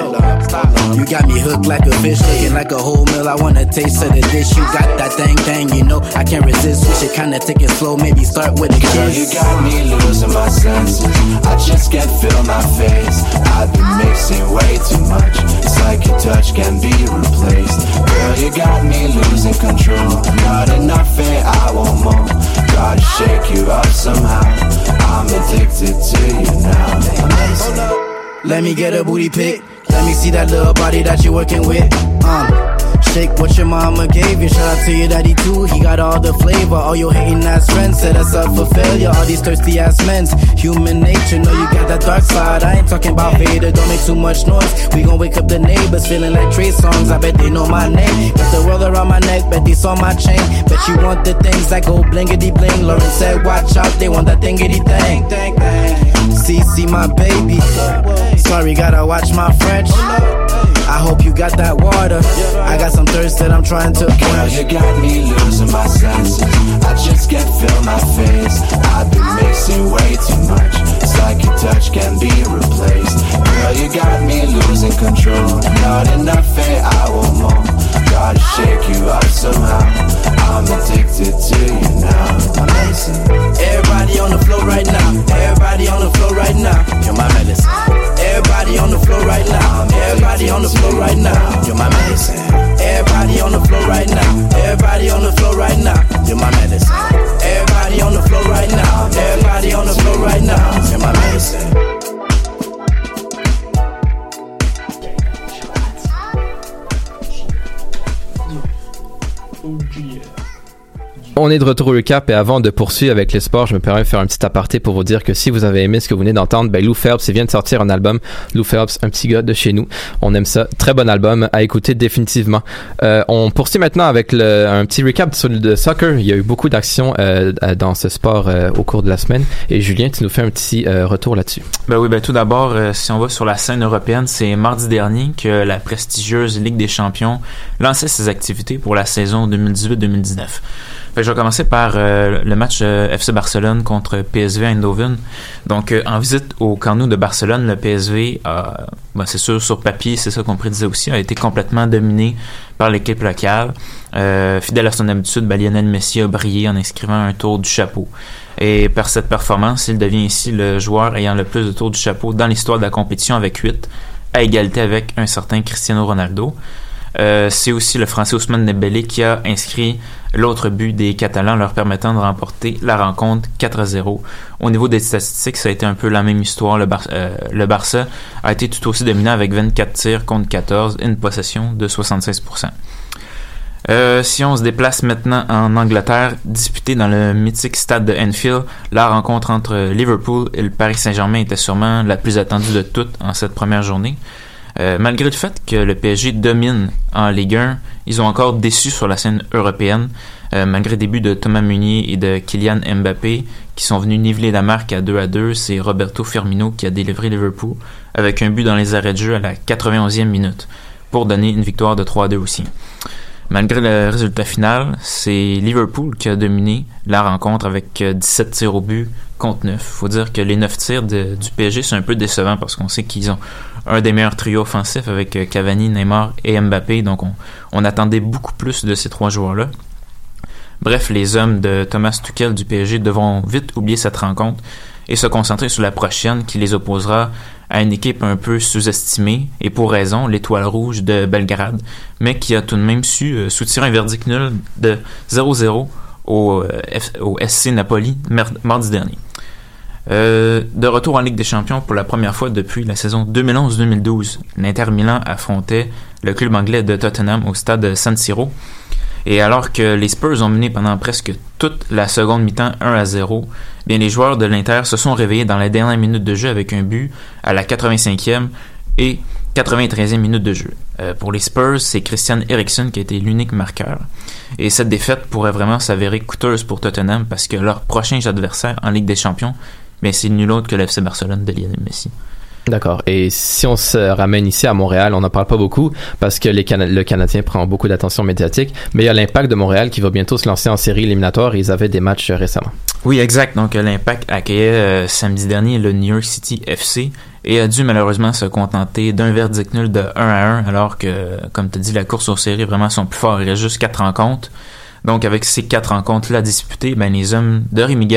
You got me hooked like a fish, looking like a whole meal. I wanna taste of the dish. You got that thing, thing, you know. I can't resist. We should kinda take it slow, maybe start with a Girl, you got me losing my senses. I just can't feel my face. I've been mixing way too much. Like your touch can be replaced. Girl, you got me losing control. Not enough, eh? I want more. Gotta shake you up somehow. I'm addicted to you now. Let me get a booty pic. Let me see that little body that you're working with. Um, shake what your mama gave you. Shout out to your daddy too. He got all the flavor. All your hating ass friends set us up for failure. All these thirsty ass men's human nature. Know you got that dark side. I ain't talking about Vader. Don't make too much noise. We gon' wake up the neighbors feeling like Trey songs. I bet they know my name. Got the world around my neck. Bet they saw my chain. Bet you want the things that go blingity bling. Lauren said, watch out. They want that thingity thing. CC my baby. Sorry, gotta watch my French. I hope you got that water. I got some thirst that I'm trying to quench. you got me losing my senses. I just can't feel my face. I've been mixing way too much. It's like your touch can be replaced. Girl, you got me losing control. Not enough, eh? I want more. Gotta shake you up somehow. I'm addicted to you now. Amazing. Everybody on the floor right now. Everybody on the floor right now. You're my medicine. On est de retour au recap et avant de poursuivre avec les sports, je me permets de faire un petit aparté pour vous dire que si vous avez aimé ce que vous venez d'entendre, ben Lou Phelps vient de sortir un album. Lou Phelps, un petit gars de chez nous. On aime ça. Très bon album à écouter définitivement. Euh, on poursuit maintenant avec un petit recap sur le soccer. Il y a eu beaucoup d'actions euh, dans ce sport euh, au cours de la semaine. Et Julien, tu nous fais un petit retour là-dessus. Ben oui, ben tout d'abord, si on va sur la scène européenne, c'est mardi dernier que la prestigieuse Ligue des Champions lançait ses activités pour la saison 2018-2019. Je vais commencer par euh, le match euh, FC Barcelone contre PSV Eindhoven. Donc, euh, en visite au Camp de Barcelone, le PSV, ben, c'est sûr, sur papier, c'est ça qu'on prédisait aussi, a été complètement dominé par l'équipe locale. Euh, fidèle à son habitude, ben, Lionel Messi a brillé en inscrivant un tour du chapeau. Et par cette performance, il devient ici le joueur ayant le plus de tours du chapeau dans l'histoire de la compétition avec 8, à égalité avec un certain Cristiano Ronaldo. Euh, c'est aussi le Français Ousmane Dembélé qui a inscrit l'autre but des Catalans, leur permettant de remporter la rencontre 4-0. Au niveau des statistiques, ça a été un peu la même histoire. Le, euh, Barça a été tout aussi dominant avec 24 tirs contre 14 et une possession de 76%. Euh, si on se déplace maintenant en Angleterre, disputée dans le mythique stade de Enfield, la rencontre entre Liverpool et le Paris Saint-Germain était sûrement la plus attendue de toutes en cette première journée. Euh, malgré le fait que le PSG domine en Ligue 1, ils ont encore déçu sur la scène européenne, euh, malgré des buts de Thomas Meunier et de Kylian Mbappé, qui sont venus niveler la marque à 2 à 2. C'est Roberto Firmino qui a délivré Liverpool avec un but dans les arrêts de jeu à la 91e minute, pour donner une victoire de 3 à 2 aussi. Malgré le résultat final, c'est Liverpool qui a dominé la rencontre avec euh, 17 tirs au but contre 9. Faut dire que les 9 tirs du PSG c'est un peu décevant parce qu'on sait qu'ils ont un des meilleurs trios offensifs avec euh, Cavani, Neymar et Mbappé. Donc on, on attendait beaucoup plus de ces trois joueurs-là. Bref, les hommes de Thomas Tuchel du PSG devront vite oublier cette rencontre et se concentrer sur la prochaine qui les opposera à une équipe un peu sous-estimée et pour raison, l'Étoile Rouge de Belgrade, mais qui a tout de même su euh, soutirer un verdict nul de 0-0 au, euh, au SC Napoli mardi dernier. Euh, de retour en Ligue des Champions pour la première fois depuis la saison 2011-2012, l'Inter Milan affrontait le club anglais de Tottenham au stade San Siro. Et alors que les Spurs ont mené pendant presque toute la seconde mi-temps 1 à 0, bien les joueurs de l'Inter se sont réveillés dans la dernière minute de jeu avec un but à la 85e et 93e minute de jeu. Euh, pour les Spurs, c'est Christian Eriksen qui a été l'unique marqueur. Et cette défaite pourrait vraiment s'avérer coûteuse pour Tottenham parce que leur prochain adversaire en Ligue des Champions, bien c'est nul autre que l'FC Barcelone de Lionel Messi. D'accord. Et si on se ramène ici à Montréal, on n'en parle pas beaucoup parce que le Canadien prend beaucoup d'attention médiatique, mais il y a l'impact de Montréal qui va bientôt se lancer en série éliminatoire ils avaient des matchs euh, récemment. Oui, exact. Donc, euh, l'Impact accueillait euh, samedi dernier le New York City FC et a dû malheureusement se contenter d'un verdict nul de 1 à 1, alors que, comme tu dit, la course aux séries vraiment sont plus forts. Il reste juste quatre rencontres. Donc, avec ces quatre rencontres-là disputées, ben, les hommes de Rémi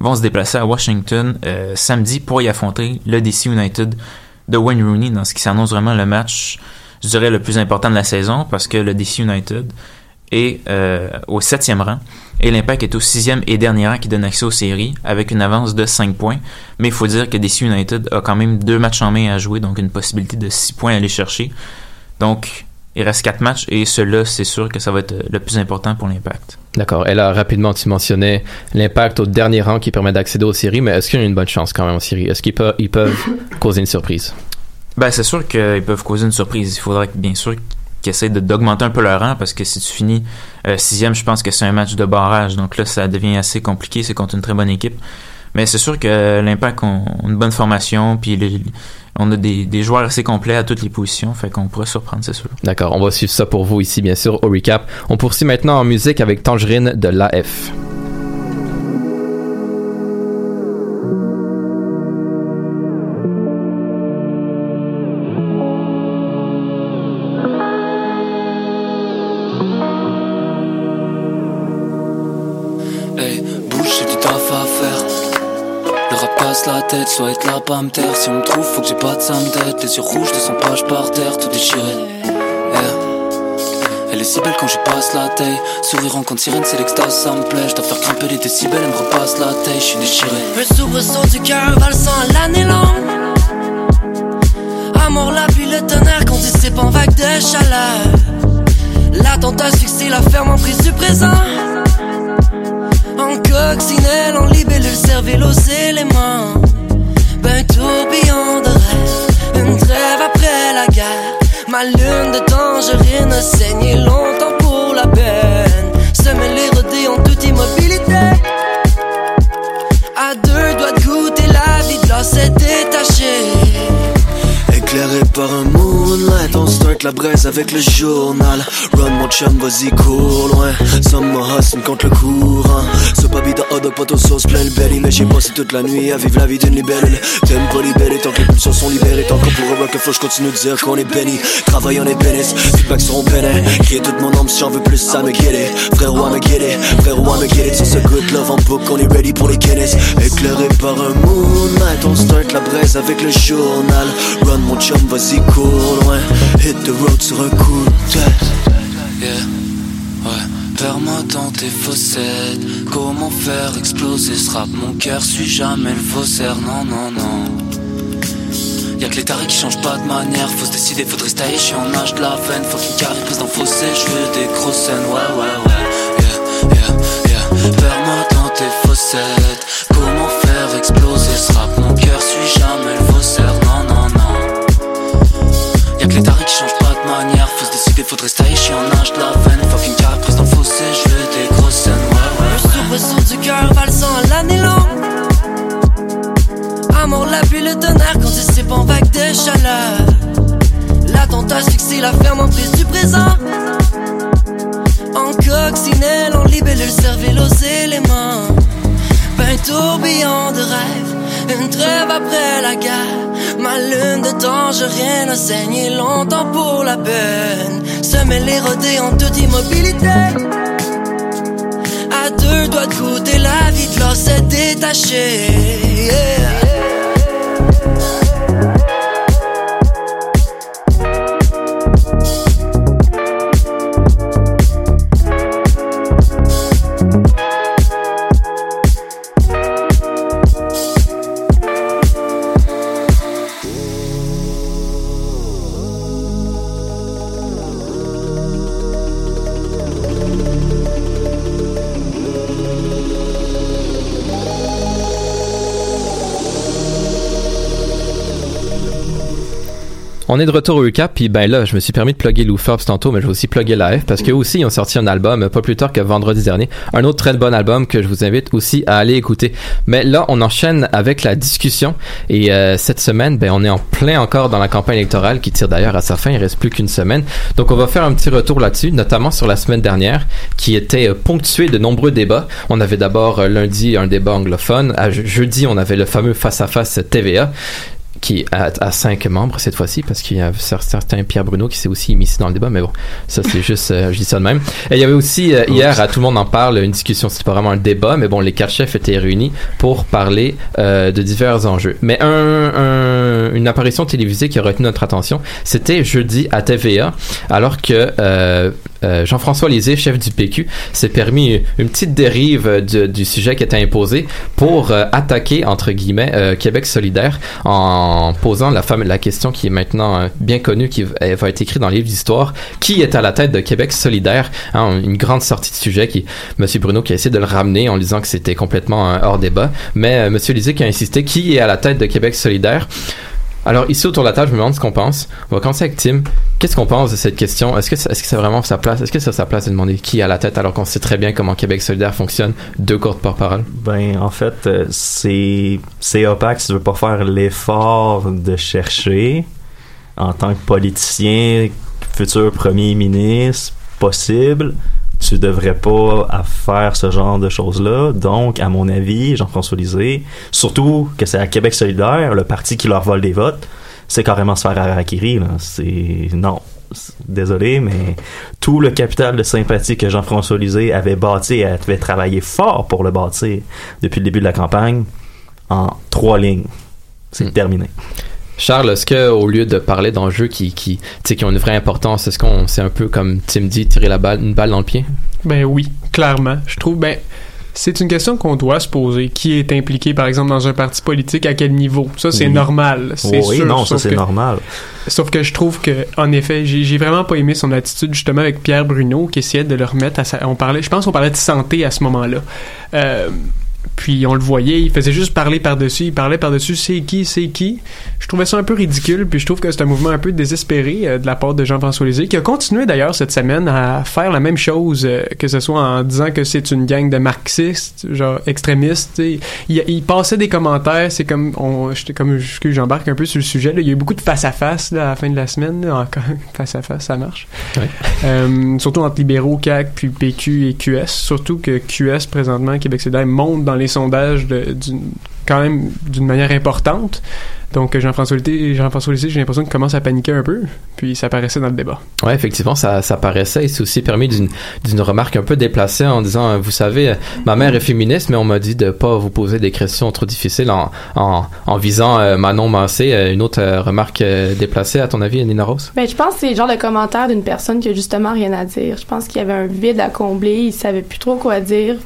vont se déplacer à Washington euh, samedi pour y affronter le DC United de Wayne Rooney dans ce qui s'annonce vraiment le match, je dirais, le plus important de la saison parce que le DC United est euh, au septième rang et l'Impact est au sixième et dernier rang qui donne accès aux séries avec une avance de 5 points. Mais il faut dire que DC United a quand même deux matchs en main à jouer, donc une possibilité de 6 points à aller chercher. Donc, il reste quatre matchs et cela, c'est sûr que ça va être euh, le plus important pour l'Impact. D'accord. Et là, rapidement, tu mentionnais l'impact au dernier rang qui permet d'accéder aux séries, mais est-ce qu'il y a une bonne chance quand même aux séries? Est-ce qu'ils peuvent, ils peuvent (laughs) causer une surprise? Ben, c'est sûr qu'ils peuvent causer une surprise. Il faudrait bien sûr qu'ils essaient de- d'augmenter un peu leur rang parce que si tu finis euh, sixième, je pense que c'est un match de barrage. Donc là, ça devient assez compliqué. C'est contre une très bonne équipe. Mais c'est sûr que l'Impact a une bonne formation, puis les- on a des, des joueurs assez complets à toutes les positions, fait qu'on pourrait surprendre, c'est sûr. D'accord. On va suivre ça pour vous ici, bien sûr, au recap. On poursuit maintenant en musique avec Tangerine de l'AF. Pas. Si on me trouve, faut que j'ai pas de sam tête. Les yeux rouges, 200 pages par terre, tout déchiré. Elle est si belle quand je passe la taille. Sourire en compte sirène, c'est l'extase, ça me plaît. Je dois faire grimper les décibels, elle me repasse la taille, je suis déchiré. Un soubresaut du cœur valsant à l'année longue. Amour, la pluie, le tonnerre qu'on dissipe en vague de chaleur. L'attente fixé, la ferme en prise du présent. En coccinelle, en libellule, cervelle aux éléments. Une trêve après la guerre. Ma lune de tangerine a saigné longtemps pour la peine. Semer les rodés en toute immobilité. À deux doigts de goûter la vie de l'océan détaché. Éclairé par un moonlight, on start la braise avec le journal. Run mon chum, vas-y cours loin. Summer hustle contre le courant. Ce baby de hot dog, poteau sauce plein le belly. Mais j'ai passé toute la nuit à vivre la vie d'une libellule. T'aimes pas tant que les pulsions sont libérées. Tant qu'on pour rock, faut que je continue de dire qu'on est béni. Travail on est bénis, feedback seront peinés. Crier toute mon âme si j'en veux plus, ça me guérit. Frérot, à me guérir, frérot, à me guérir. Sur ce good love en book, on est ready pour les Guinness. Éclairé par un moonlight, on start la braise avec le journal. Run mon chum, vas-y cours loin. Hit the road sur un coup de tête. Yeah, ouais. Perds-moi dans tes fossettes. Comment faire exploser ce rap? Mon cœur suit jamais le faussaire. Non, non, non. Y'a que les tarés qui changent pas de manière. Faut se décider, faudrait se tailler. Je suis en âge de la veine. Faut qu'une carrière prise le fossé. Je veux des grosses scènes. Ouais, ouais, ouais. Yeah, yeah, yeah. Perds-moi dans tes fossettes. Comment faire exploser ce rap? Faudrait tailler. Je suis en âge de la veine. Qu'une carrière prise dans le fossé. Je veux des grosses scènes. Ouais, ouais, du cœur valsant à l'année longue. Amour, la pluie, le tonnerre qu'on dissipe en vague de chaleur. L'attente fixé, la ferme en prise du présent. En coccinelle, en libellule, cervelle aux éléments. Ben tourbillon de rêve, une trêve après la guerre. Ma lune de tangerine a saigné longtemps pour la peine. Se mêler rodés en toute immobilité. À deux doigts de goûter la vie de l'or s'est détaché. Yeah. On est de retour au UCAP, puis ben là, je me suis permis de plugger Lou Forbes tantôt, mais je vais aussi plugger F, parce qu'eux aussi, ils ont sorti un album, euh, pas plus tard que vendredi dernier. Un autre très bon album que je vous invite aussi à aller écouter. Mais là, on enchaîne avec la discussion, et euh, cette semaine, ben on est en plein encore dans la campagne électorale, qui tire d'ailleurs à sa fin, il reste plus qu'une semaine. Donc on va faire un petit retour là-dessus, notamment sur la semaine dernière, qui était euh, ponctuée de nombreux débats. On avait d'abord euh, lundi un débat anglophone, à je- jeudi on avait le fameux face-à-face TVA, qui a, a cinq membres cette fois-ci parce qu'il y a cer- certains Pierre Bruno qui s'est aussi immiscé dans le débat mais bon ça c'est (laughs) juste euh, je dis ça de même. Et il y avait aussi euh, hier à tout le monde en parle une discussion c'était pas vraiment un débat mais bon les quatre chefs étaient réunis pour parler euh, de divers enjeux. Mais un, un- une apparition télévisée qui a retenu notre attention c'était jeudi à TVA alors que Jean-François Lisée, chef du PQ, s'est permis une petite dérive du, du sujet qui était imposé pour attaquer, entre guillemets, Québec solidaire en posant la, question qui est maintenant euh, bien connue, qui va être écrite dans le livre d'histoire. Qui est à la tête de Québec solidaire? Hein, une grande sortie de sujet qui, Monsieur Bruno qui a essayé de le ramener en disant que c'était complètement euh, hors débat. Mais euh, Monsieur Lisée qui a insisté, qui est à la tête de Québec solidaire? Alors ici autour de la table, je me demande ce qu'on pense. On va commencer avec Tim. Qu'est-ce qu'on pense de cette question? Est-ce que est-ce c'est vraiment sa place Est-ce que c'est sa place de demander qui à la tête alors qu'on sait très bien comment Québec solidaire fonctionne Deux courtes porte-parole. Ben, en fait, euh, c'est c'est opaque si tu veux pas faire l'effort de chercher en tant que politicien, futur premier ministre, possible. Tu devrais pas faire ce genre de choses-là. Donc, à mon avis, Jean-François Lisée, surtout que c'est à Québec solidaire, le parti qui leur vole des votes, c'est carrément se faire harakiri. C'est, non. Désolé, mais tout le capital de sympathie que Jean-François Lisée avait bâti et avait travaillé fort pour le bâtir depuis le début de la campagne, en trois lignes. C'est terminé. Charles, est-ce que au lieu de parler d'enjeux qui qui tu sais, qui ont une vraie importance, est-ce qu'on c'est un peu comme Tim dit tirer la balle une balle dans le pied? Ben oui, clairement. Je trouve, ben, c'est une question qu'on doit se poser. Qui est impliqué, par exemple, dans un parti politique, à quel niveau? Ça, c'est Oui. normal. C'est Oui, sûr. non, ça sauf c'est que- normal. Sauf que je trouve que, en effet, j'ai j'ai vraiment pas aimé son attitude justement avec Pierre Bruno qui essayait de le remettre à sa. On parlait, je pense qu'on parlait de santé à ce moment-là. Euh, puis on le voyait, il faisait juste parler par-dessus, il parlait par-dessus c'est qui, c'est qui? Je trouvais ça un peu ridicule, puis je trouve que c'est un mouvement un peu désespéré euh, de la part de Jean-François Lisée, qui a continué d'ailleurs cette semaine à faire la même chose, euh, que ce soit en disant que c'est une gang de marxistes, genre extrémistes. Il, il passait des commentaires, c'est comme, on, j'étais comme, j'embarque un peu sur le sujet, là. il y a eu beaucoup de face-à-face à la fin de la semaine, là, encore (laughs) face-à-face, ça marche. Euh, surtout entre libéraux, CAC, puis PQ et QS. Surtout que QS, présentement, Québec solidaire, monte dans les sondages de- d'une- quand même d'une manière importante. Donc, Jean-François Lisée, Jean-François Lisée, j'ai l'impression qu'il commence à paniquer un peu, puis ça paraissait dans le débat. Ouais, effectivement, ça, ça paraissait et c'est aussi permis d'une, d'une remarque un peu déplacée en disant, euh, vous savez, ma mère est féministe, mais on m'a dit de pas vous poser des questions trop difficiles en, en, en visant euh, Manon Massé. Euh, Une autre euh, remarque euh, déplacée, à ton avis, Nina Rose? Ben, je pense que c'est le genre de commentaire d'une personne qui a justement rien à dire. Je pense qu'il y avait un vide à combler, il savait plus trop quoi dire.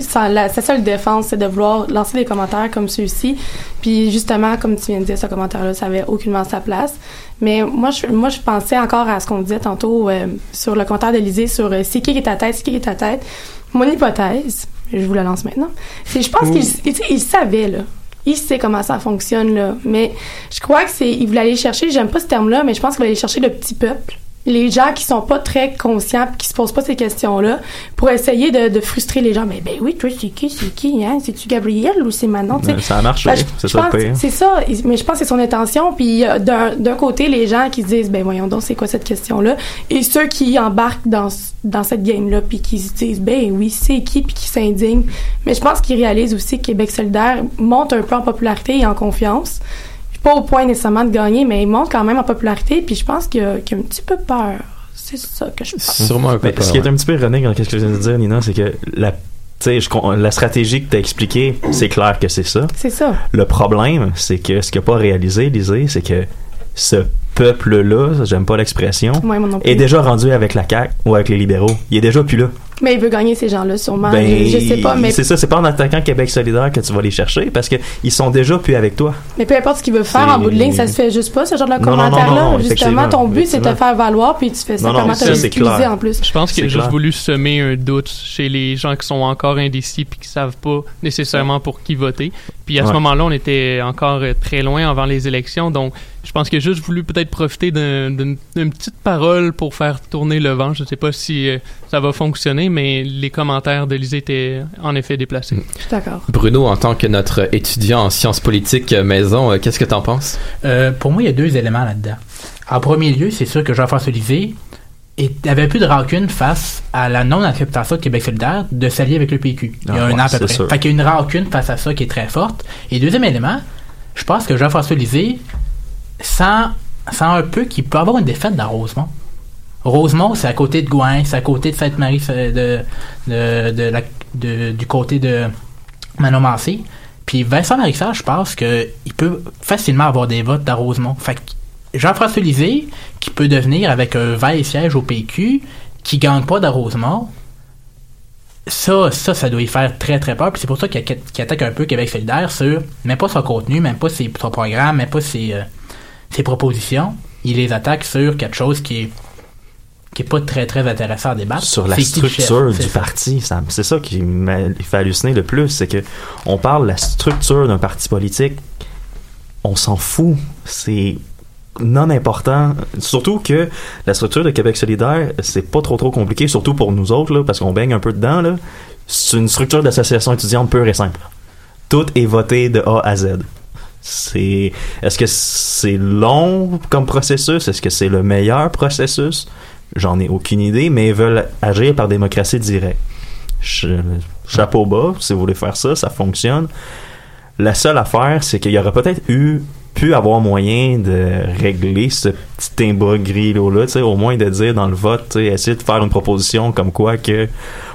Sa, la- sa seule défense, c'est de vouloir lancer des commentaires comme ceux-ci. Puis justement, comme tu viens de dire, ce commentaire-là, ça avait aucunement sa place. Mais moi, je, moi, je pensais encore à ce qu'on disait tantôt euh, sur le commentaire d'Élysée sur euh, c'est qui qui est à tête, c'est qui qui est à tête. Mon hypothèse, je vous la lance maintenant, c'est je pense Ouh. qu'il il savait, là. Il sait comment ça fonctionne, là. Mais je crois que c'est. Il voulait aller chercher, j'aime pas ce terme-là, mais je pense qu'il voulait aller chercher le petit peuple. Les gens qui sont pas très conscients qui se posent pas ces questions-là pour essayer de, de frustrer les gens. Mais ben oui, toi, c'est qui, c'est qui, hein? C'est-tu Gabriel ou c'est Manon? Tu sais, Ben, ça a marché, ben, c'est ça le pense- pire. C'est ça, mais je pense que c'est son intention. Puis d'un d'un côté, les gens qui se disent, ben voyons donc, c'est quoi cette question-là? Et ceux qui embarquent dans, dans cette game-là, puis qui se disent, ben oui, c'est qui, puis qui s'indignent. Mais je pense qu'ils réalisent aussi que Québec solidaire monte un peu en popularité et en confiance. Pas au point nécessairement de gagner, mais il monte quand même en popularité, puis je pense qu'il y a, qu'il y a un petit peu peur. C'est ça que je pense. Sûrement un peu Mais peur, ce qui est un petit peu ironique dans ce que je viens de dire, Nina, c'est que la sais, je la stratégie que tu as expliquée, c'est clair que c'est ça. C'est ça. Le problème, c'est que ce qu'il n'a pas réalisé, Lisée, c'est que ce peuple-là, j'aime pas l'expression, Ouais, est déjà rendu avec la CAQ ou avec les libéraux. Il est déjà plus là. Mais il veut gagner ces gens-là, sûrement. Ben, je, je sais pas, mais, C'est ça, c'est pas en attaquant Québec solidaire que tu vas les chercher parce qu'ils sont déjà plus avec toi. mais peu importe ce qu'il veut faire, en bout de ligne, ça se fait juste pas, ce genre de Non, non, non, commentaire-là. non, Justement, ton but, c'est de te faire valoir, puis tu fais ça Non, comment ridiculiser clair. en plus. Je pense qu'il a juste clair. voulu semer un doute chez les gens qui sont encore indécis puis qui savent pas nécessairement pour qui voter. Puis à ce moment-là, on était encore très loin avant les élections, donc je pense qu'il a juste voulu peut-être profiter d'un- d'une petite parole pour faire tourner le vent. Je sais pas si euh, ça va fonctionner, mais les commentaires d'Élysée étaient en effet déplacés. Je suis d'accord. Bruno, en tant que notre étudiant en sciences politiques maison, euh, qu'est-ce que t'en penses? Euh, pour moi, il y a deux éléments là-dedans. En premier lieu, c'est sûr que Jean-François Lisée avait plus de rancune face à la non-acceptation de Québec solidaire de s'allier avec le PQ. Il y a Ah un ouais, an à peu près. sûr. Fait qu'il y a une rancune face à ça qui est très forte. Et deuxième élément, je pense que Jean-François Lisée sent, sent un peu qu'il peut avoir une défaite dans Rosemont. Rosemont, c'est à côté de Gouin, c'est à côté de Sainte-Marie, de, du côté de Manon-Mancé. Puis Vincent Marissard, je pense qu'il peut facilement avoir des votes dans Rosemont. Fait que Jean-François Lisée, qui peut devenir avec un vaille siège au PQ, qui gagne pas dans Rosemont, ça, ça, ça doit y faire très très peur. Puis c'est pour ça qu'il attaque un peu Québec solidaire sur même pas son contenu, même pas ses, son même pas euh, ses propositions. Il les attaque sur quelque chose qui est qui est pas très très intéressant à débattre. sur la chef, structure du parti. C'est ça qui m'a fait halluciner le plus, c'est que on parle de la structure d'un parti politique, on s'en fout. C'est non important. Surtout que la structure de Québec solidaire, c'est pas trop trop compliqué, surtout pour nous autres, là, parce qu'on baigne un peu dedans. là. C'est une structure d'association étudiante pure et simple. Tout est voté de A à Z. C'est est-ce que c'est long comme processus? Est-ce que c'est le meilleur processus? J'en ai aucune idée, mais ils veulent agir par démocratie directe. Chapeau bas, si vous voulez faire ça, ça fonctionne. La seule affaire, c'est qu'il y aurait peut-être eu pu avoir moyen de régler ce petit imbroglio là, tu sais, au moins de dire dans le vote, essayer de faire une proposition comme quoi que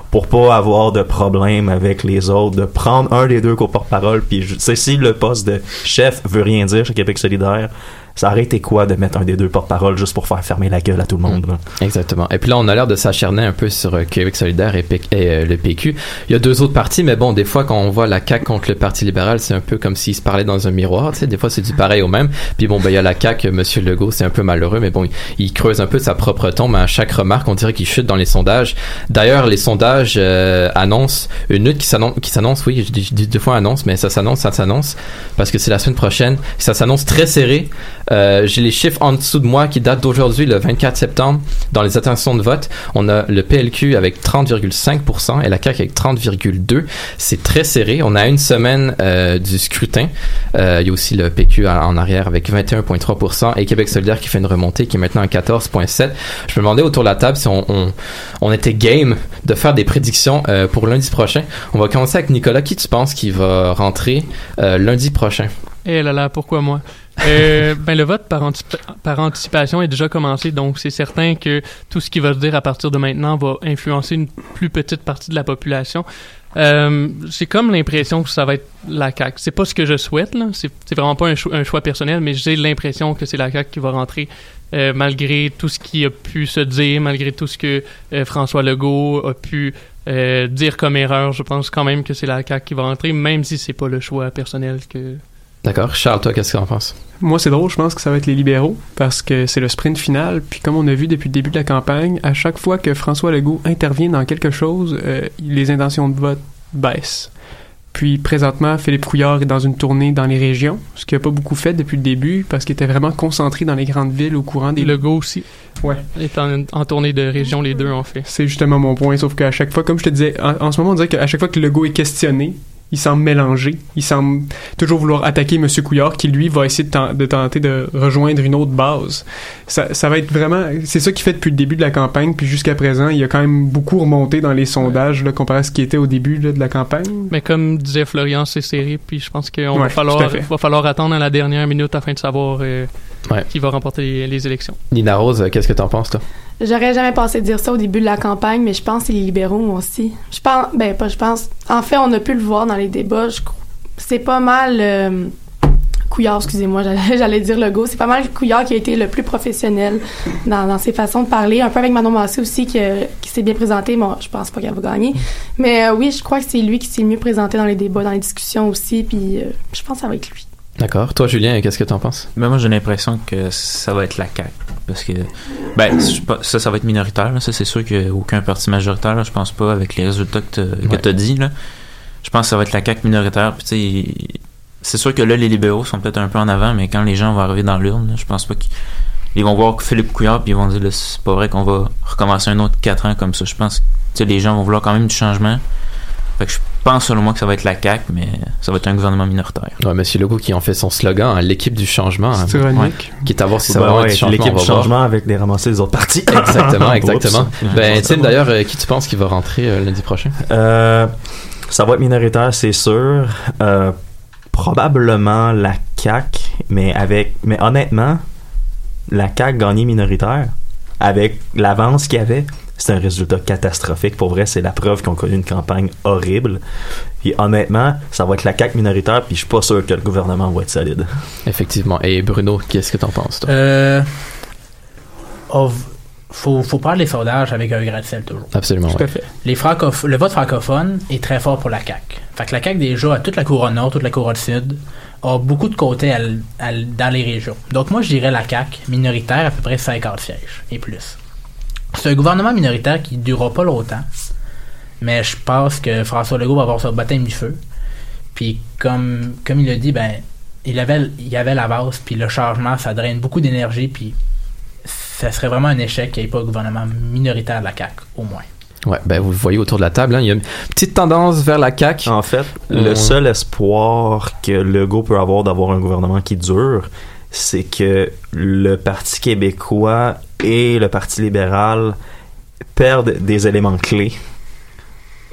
pour pas avoir de problème avec les autres, de prendre un des deux co-porte-parole, puis si le poste de chef veut rien dire chez Québec solidaire, ça aurait été quoi de mettre un des deux porte-parole juste pour faire fermer la gueule à tout le monde, là? Exactement. Et puis là, on a l'air de s'acharner un peu sur euh, Québec solidaire et, P- et, euh, le PQ. Il y a deux autres partis, mais bon, des fois, quand on voit la CAQ contre le Parti libéral, c'est un peu comme s'ils se parlaient dans un miroir. Tu sais, des fois, c'est du pareil au même. Puis bon, ben, il y a la CAQ, euh, Monsieur Legault, c'est un peu malheureux, mais bon, il, il creuse un peu sa propre tombe. À chaque remarque, on dirait qu'il chute dans les sondages. D'ailleurs, les sondages euh, annoncent une lutte qui s'annonce, qui s'annonce, oui, je dis, je dis deux fois annonce, mais ça s'annonce, ça s'annonce, parce que c'est la semaine prochaine. Ça s'annonce très serré. Euh, J'ai les chiffres en dessous de moi qui datent d'aujourd'hui, le 24 septembre, dans les intentions de vote. On a le PLQ avec 30,5% et la CAQ avec 30,2%. C'est très serré. On a une semaine euh, du scrutin. Euh, il y a aussi le PQ en arrière avec 21,3% et Québec solidaire qui fait une remontée qui est maintenant à 14,7%. Je me demandais autour de la table si on, on, on était game de faire des prédictions euh, pour lundi prochain. On va commencer avec Nicolas. Qui tu penses qui va rentrer euh, lundi prochain? Eh là là, pourquoi moi? Euh, ben le vote par, par anticipation est déjà commencé, donc c'est certain que tout ce qui va se dire à partir de maintenant va influencer une plus petite partie de la population. Euh, j'ai comme l'impression que ça va être la CAQ. C'est pas ce que je souhaite, là. C'est, vraiment pas un, cho- un choix personnel, mais j'ai l'impression que c'est la CAQ qui va rentrer euh, malgré tout ce qui a pu se dire, malgré tout ce que euh, François Legault a pu dire comme erreur. Je pense quand même que c'est la CAQ qui va rentrer, même si c'est pas le choix personnel que D'accord. Charles, toi, qu'est-ce que tu en penses? Moi, c'est drôle, je pense que ça va être les libéraux parce que c'est le sprint final. Puis, comme on a vu depuis le début de la campagne, à chaque fois que François Legault intervient dans quelque chose, euh, les intentions de vote baissent. Puis, présentement, Philippe Couillard est dans une tournée dans les régions, ce qu'il n'a pas beaucoup fait depuis le début parce qu'il était vraiment concentré dans les grandes villes au courant des. Legault aussi. Ouais. est en, en tournée de région, les deux en fait. C'est justement mon point, sauf qu'à chaque fois, comme je te disais, en, en ce moment, on dirait qu'à chaque fois que Legault est questionné, il semble mélanger. Il semble toujours vouloir attaquer M. Couillard, qui lui va essayer de, ten- de tenter de rejoindre une autre base. Ça, ça va être vraiment. C'est ça qu'il fait depuis le début de la campagne, puis jusqu'à présent, il a quand même beaucoup remonté dans les sondages, là, comparé à ce qui était au début là, de la campagne. Mais comme disait Florian, c'est serré, puis je pense qu'il Ouais, va, falloir, va falloir attendre à la dernière minute afin de savoir euh, Ouais. qui va remporter les, les élections. Nina Rose, qu'est-ce que tu en penses, toi? J'aurais jamais pensé dire ça au début de la campagne, mais je pense que les libéraux aussi. Je pense, ben pas je pense. En fait, on a pu le voir dans les débats. C'est pas mal euh, Couillard, excusez-moi, (laughs) j'allais, dire le go. C'est pas mal Couillard qui a été le plus professionnel dans, ses façons de parler. Un peu avec Manon Massé aussi qui, euh, qui s'est bien présenté. Bon, je pense pas qu'elle va gagner, mais euh, oui, je crois que c'est lui qui s'est mieux présenté dans les débats, dans les discussions aussi. Puis euh, je pense que lui. D'accord. Toi, Julien, qu'est-ce que t'en penses? Ben moi j'ai l'impression que ça va être la CAQ parce que ben ça ça va être minoritaire là. ça c'est sûr qu'il n'y a aucun parti majoritaire là. je pense pas avec les résultats que t'as que t'as dit là je pense que ça va être la CAQ minoritaire puis tu sais c'est sûr que là les libéraux sont peut-être un peu en avant mais quand les gens vont arriver dans l'urne je pense pas qu'ils ils vont voir Philippe Couillard puis ils vont dire c'est pas vrai qu'on va recommencer un autre 4 ans comme ça je pense que tu les gens vont vouloir quand même du changement fait que je pense selon moi que ça va être la CAQ mais ça va être un gouvernement minoritaire Ouais, Monsieur Legault qui en fait son slogan, hein, l'équipe du changement. hein. C'est ironique. Qui est à voir si ça Ben va ouais, être l'équipe du changement avec des ramassés des autres partis. (laughs) Exactement, exactement. (laughs) Ben, Tim, Ouais. d'ailleurs, euh, qui tu penses qui va rentrer euh, lundi prochain? Euh, ça va être minoritaire, c'est sûr. Euh, probablement la CAQ, mais avec, mais honnêtement, la CAQ gagnée minoritaire, avec l'avance qu'il y avait, c'est un résultat catastrophique. Pour vrai, c'est la preuve qu'on connu une campagne horrible. Puis honnêtement, ça va être la CAQ minoritaire, puis je suis pas sûr que le gouvernement va être solide. Effectivement. Et Bruno, qu'est-ce que t'en penses, toi? Euh, oh, faut, faut prendre les sondages avec un grain de sel toujours. Absolument, Tout ouais. à fait. Les francoph- le vote francophone est très fort pour la CAQ. Fait que la CAQ, déjà, à toute la couronne nord, toute la couronne sud, a beaucoup de côtés à à dans les régions. Donc moi, je dirais la CAQ minoritaire, à peu près 50 sièges et plus. C'est un gouvernement minoritaire qui ne durera pas longtemps, mais je pense que François Legault va avoir son baptême du feu. Puis comme, comme il a dit, ben, il avait, il y avait la base, puis le changement, ça draine beaucoup d'énergie, puis ça serait vraiment un échec qu'il n'y ait pas un gouvernement minoritaire de la CAQ, au moins. Ouais, ben vous le voyez autour de la table, hein, il y a une petite tendance vers la CAQ. En fait, le seul espoir que Legault peut avoir d'avoir un gouvernement qui dure, c'est que le Parti québécois et le Parti libéral perdent des éléments clés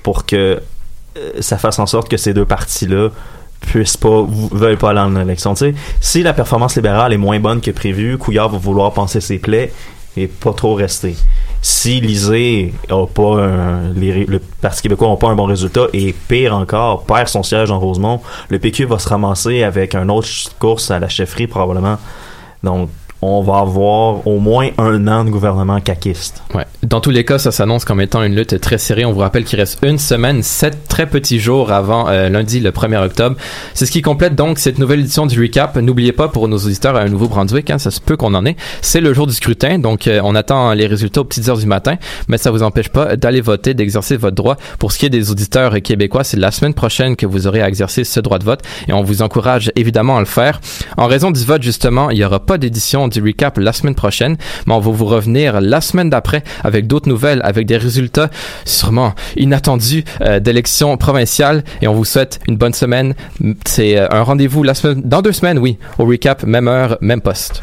pour que euh, ça fasse en sorte que ces deux partis-là puissent pas veulent pas aller en élection. Si la performance libérale est moins bonne que prévu, Couillard va vouloir penser ses plaies pas trop rester. Si l'Isée a pas un, le Parti québécois n'a pas un bon résultat et pire encore, perd son siège en Rosemont, le PQ va se ramasser avec un autre course à la chefferie probablement. Donc, on va avoir au moins un an de gouvernement caquiste. Ouais. Dans tous les cas, ça s'annonce comme étant une lutte très serrée. On vous rappelle qu'il reste une semaine, sept très petits jours avant euh, lundi, le 1er octobre. C'est ce qui complète donc cette nouvelle édition du recap. N'oubliez pas pour nos auditeurs à un Nouveau-Brunswick, hein, ça se peut qu'on en ait. C'est le jour du scrutin, donc euh, on attend les résultats aux petites heures du matin, mais ça vous empêche pas d'aller voter, d'exercer votre droit. Pour ce qui est des auditeurs québécois, c'est la semaine prochaine que vous aurez à exercer ce droit de vote et on vous encourage évidemment à le faire. En raison du vote, justement, il n'y aura pas d'édition du recap la semaine prochaine, mais on va vous revenir la semaine d'après avec d'autres nouvelles, avec des résultats sûrement inattendus euh, d'élections provinciales et on vous souhaite une bonne semaine. C'est euh, un rendez-vous la semaine, dans deux semaines, oui, au recap, même heure, même poste.